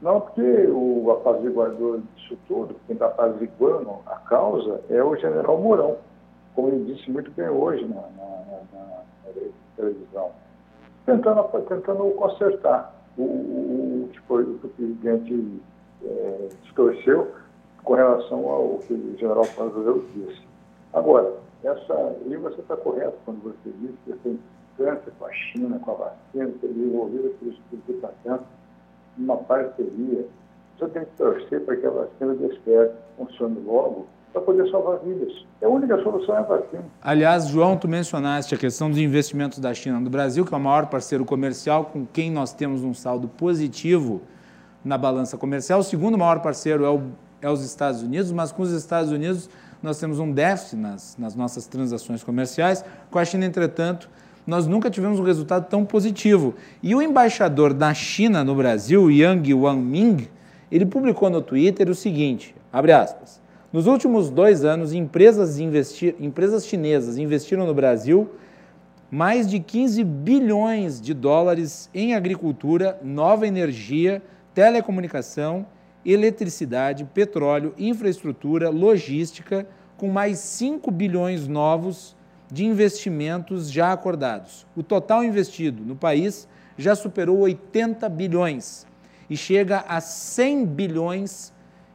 Não porque o apaziguador disso tudo, quem está apaziguando a causa, é o general Mourão, como ele disse muito bem hoje na, na, na, na televisão, tentando, tentando consertar o, o, tipo, o que o presidente é, distorceu com relação ao que o general Pazuello disse. Agora, essa, e você está correto quando você disse que essa implicância com a China, com a vacina, ser desenvolvida pelo Instituto Butantan, uma parceria. Você tem que torcer para que a vacina desperte, funcione logo, para poder salvar vidas. A única solução é a vacina. Aliás, João, tu mencionaste a questão dos investimentos da China no Brasil, que é o maior parceiro comercial com quem nós temos um saldo positivo na balança comercial. O segundo maior parceiro é, o, é os Estados Unidos, mas com os Estados Unidos nós temos um déficit nas, nas nossas transações comerciais. Com a China, entretanto, nós nunca tivemos um resultado tão positivo. E o embaixador da China no Brasil, Yang Wanming, ele publicou no Twitter o seguinte, abre aspas, nos últimos dois anos, empresas, investir, empresas chinesas investiram no Brasil mais de 15 bilhões de dólares em agricultura, nova energia, telecomunicação eletricidade, petróleo, infraestrutura, logística, com mais 5 bilhões novos de investimentos já acordados. O total investido no país já superou 80 bilhões e chega a 100 bilhões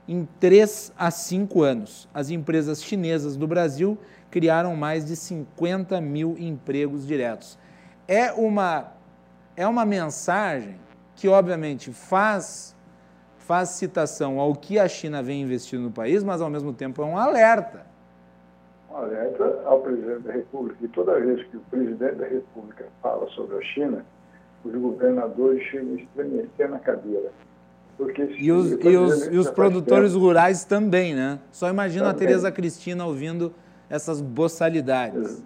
em 3 a 5 anos. As empresas chinesas do Brasil criaram mais de 50 mil empregos diretos. É uma, é uma mensagem que, obviamente, faz faz citação ao que a China vem investindo no país, mas ao mesmo tempo é um alerta. Um alerta ao presidente da República. E toda vez que o presidente da República fala sobre a China, os governadores chegam a estremecer na cadeira. Porque e os, e os, e os produtores tempo, rurais também, né? Só imagina também. a Tereza Cristina ouvindo essas boçalidades.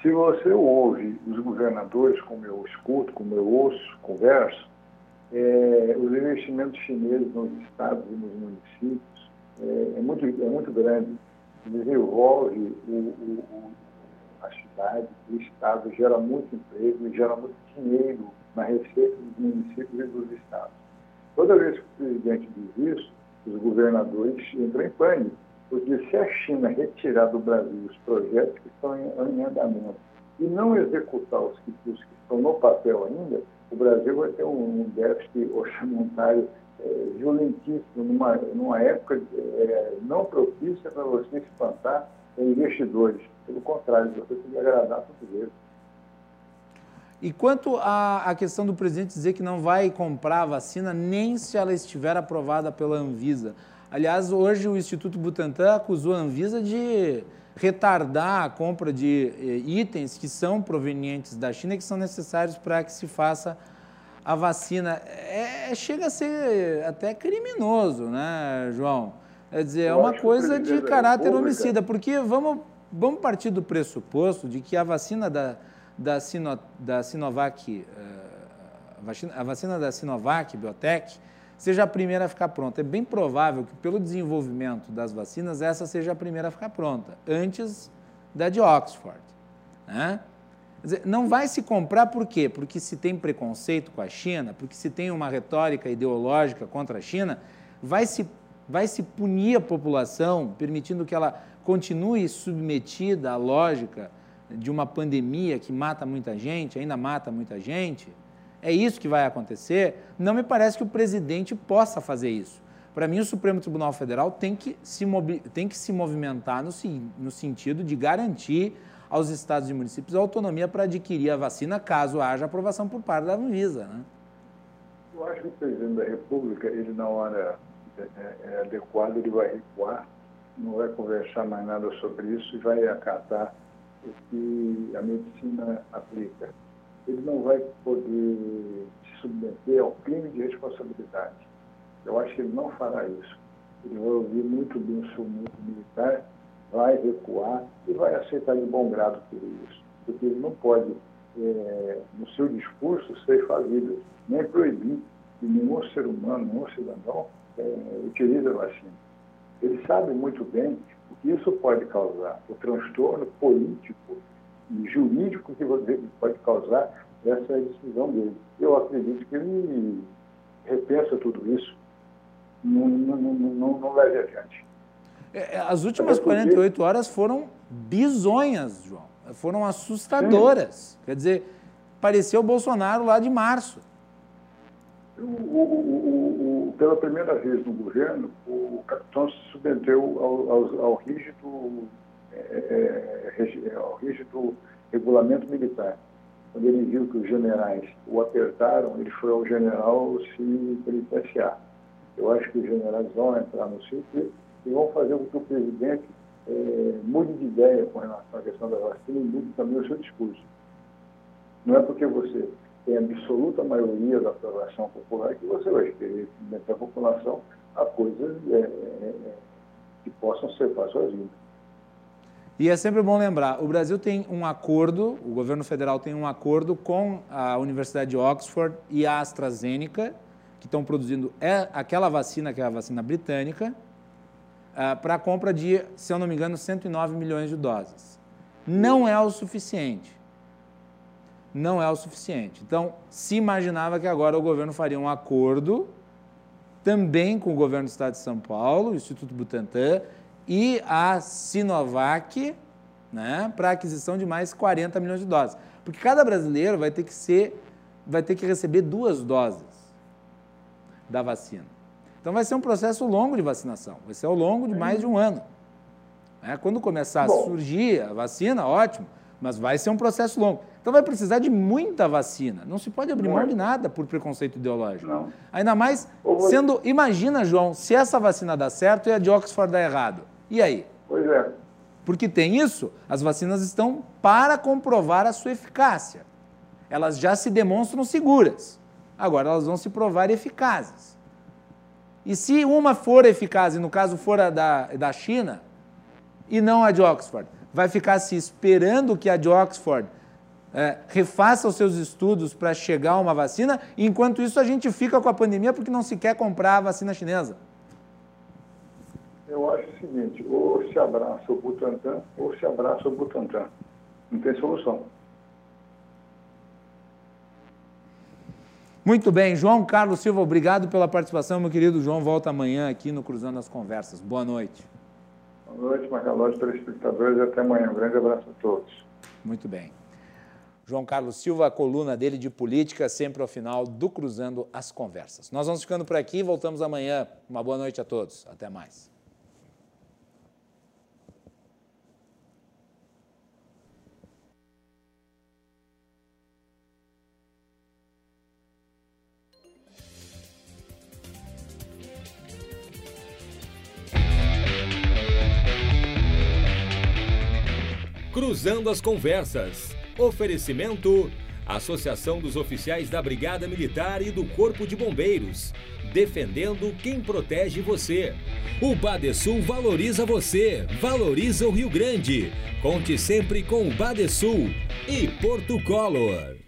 Se você ouve os governadores, como eu escuto, como eu ouço, converso, é, os investimentos chineses nos estados e nos municípios é, é muito, é muito grande. Desenvolve o, o, a cidade, o estado, gera muito emprego e gera muito dinheiro na receita dos municípios e dos estados. Toda vez que o presidente diz isso, os governadores entram em pânico, porque se a China retirar do Brasil os projetos que estão em, em andamento e não executar os que, os que estão no papel ainda, o Brasil vai ter um, déficit orçamentário violentíssimo, numa, numa época é, não propícia para você espantar investidores. Pelo contrário, você tem que agradar eles. E quanto à, questão do presidente dizer que não vai comprar vacina nem se ela estiver aprovada pela Anvisa. Aliás, hoje o Instituto Butantan acusou a Anvisa de retardar a compra de eh, itens que são provenientes da China e que são necessários para que se faça a vacina. É, é chega a ser até criminoso, né, João? Quer dizer, é uma coisa de caráter homicida, porque vamos, vamos partir do pressuposto de que a vacina da da, Sino, da Sinovac, a, vacina, a vacina da Sinovac, Biotech, seja a primeira a ficar pronta. É bem provável que, pelo desenvolvimento das vacinas, essa seja a primeira a ficar pronta, antes da de Oxford. Né? Dizer, não vai se comprar por quê? Porque se tem preconceito com a China, porque se tem uma retórica ideológica contra a China, vai se, vai se punir a população, permitindo que ela continue submetida à lógica de uma pandemia que mata muita gente, ainda mata muita gente, é isso que vai acontecer, não me parece que o presidente possa fazer isso. Para mim, o Supremo Tribunal Federal tem que se, tem que se movimentar no, no sentido de garantir aos estados e municípios a autonomia para adquirir a vacina caso haja aprovação por parte da Anvisa. Né? Eu acho que o presidente da República, ele na hora é, é, é adequada, ele vai recuar, não vai conversar mais nada sobre isso e vai acatar o que a medicina aplica. Ele não vai poder se submeter ao crime de responsabilidade. Eu acho que ele não fará isso. Ele vai ouvir muito bem o seu mundo militar, vai recuar e vai aceitar de bom grado tudo isso. Porque ele não pode, é, no seu discurso, ser falido, nem proibir que nenhum ser humano, nenhum cidadão é, utilize a vacina. Ele sabe muito bem isso pode causar, o transtorno político e jurídico que pode causar essa decisão dele. Eu acredito que ele repensa tudo isso, não, não, não, não leve adiante. É, é, as últimas 48 horas foram bizonhas, João. Foram assustadoras. Quer dizer, pareceu o Bolsonaro lá de março. O, o, o, pela primeira vez no governo, o capitão se submeteu ao, ao, ao rígido, é, é, ao rígido regulamento militar. Quando ele viu que os generais o apertaram, ele foi ao general se penitenciar. Eu acho que os generais vão entrar no ciclo e vão fazer com que o presidente é, mude de ideia com relação à questão da vacina e mude também o seu discurso. Não é porque você tem absoluta maioria da aprovação popular, que você vai querer meter a população a coisas é, é, é, que possam ser vida. E é sempre bom lembrar, o Brasil tem um acordo, o governo federal tem um acordo com a Universidade de Oxford e a AstraZeneca, que estão produzindo é, aquela vacina, que é a vacina britânica, ah, para a compra de, se eu não me engano, 109 milhões de doses. Não é o suficiente não é o suficiente. Então, se imaginava que agora o governo faria um acordo também com o governo do Estado de São Paulo, o Instituto Butantan e a Sinovac, né, para aquisição de mais 40 milhões de doses. Porque cada brasileiro vai ter que ser, vai ter que receber duas doses da vacina. Então vai ser um processo longo de vacinação, vai ser ao longo de mais de um ano. É, quando começar a surgir a vacina, ótimo, mas vai ser um processo longo. Então vai precisar de muita vacina. Não se pode abrir mão de nada por preconceito ideológico. Não. Ainda mais sendo. Imagina, João, se essa vacina dá certo e a de Oxford dá errado. E aí? Pois é. Porque tem isso, as vacinas estão para comprovar a sua eficácia. Elas já se demonstram seguras. Agora elas vão se provar eficazes. E se uma for eficaz, e no caso for a da, da China, e não a de Oxford, vai ficar se esperando que a de Oxford é, refaça os seus estudos para chegar a uma vacina, enquanto isso a gente fica com a pandemia porque não se quer comprar a vacina chinesa? Eu acho o seguinte, ou se abraça o Butantan, ou se abraça o Butantan. Não tem solução. Muito bem, João Carlos Silva, obrigado pela participação, meu querido João. Volta amanhã aqui no Cruzando as Conversas. Boa noite. Boa noite, Macalós, telespectadores, e até amanhã. Um grande abraço a todos. Muito bem. João Carlos Silva, a coluna dele de política, sempre ao final do Cruzando as Conversas. Nós vamos ficando por aqui, voltamos amanhã. Uma boa noite a todos. Até mais. Cruzando as Conversas. Oferecimento: Associação dos Oficiais da Brigada Militar e do Corpo de Bombeiros. Defendendo quem protege você. O Badesul valoriza você, valoriza o Rio Grande. Conte sempre com o Badesul e Porto Color.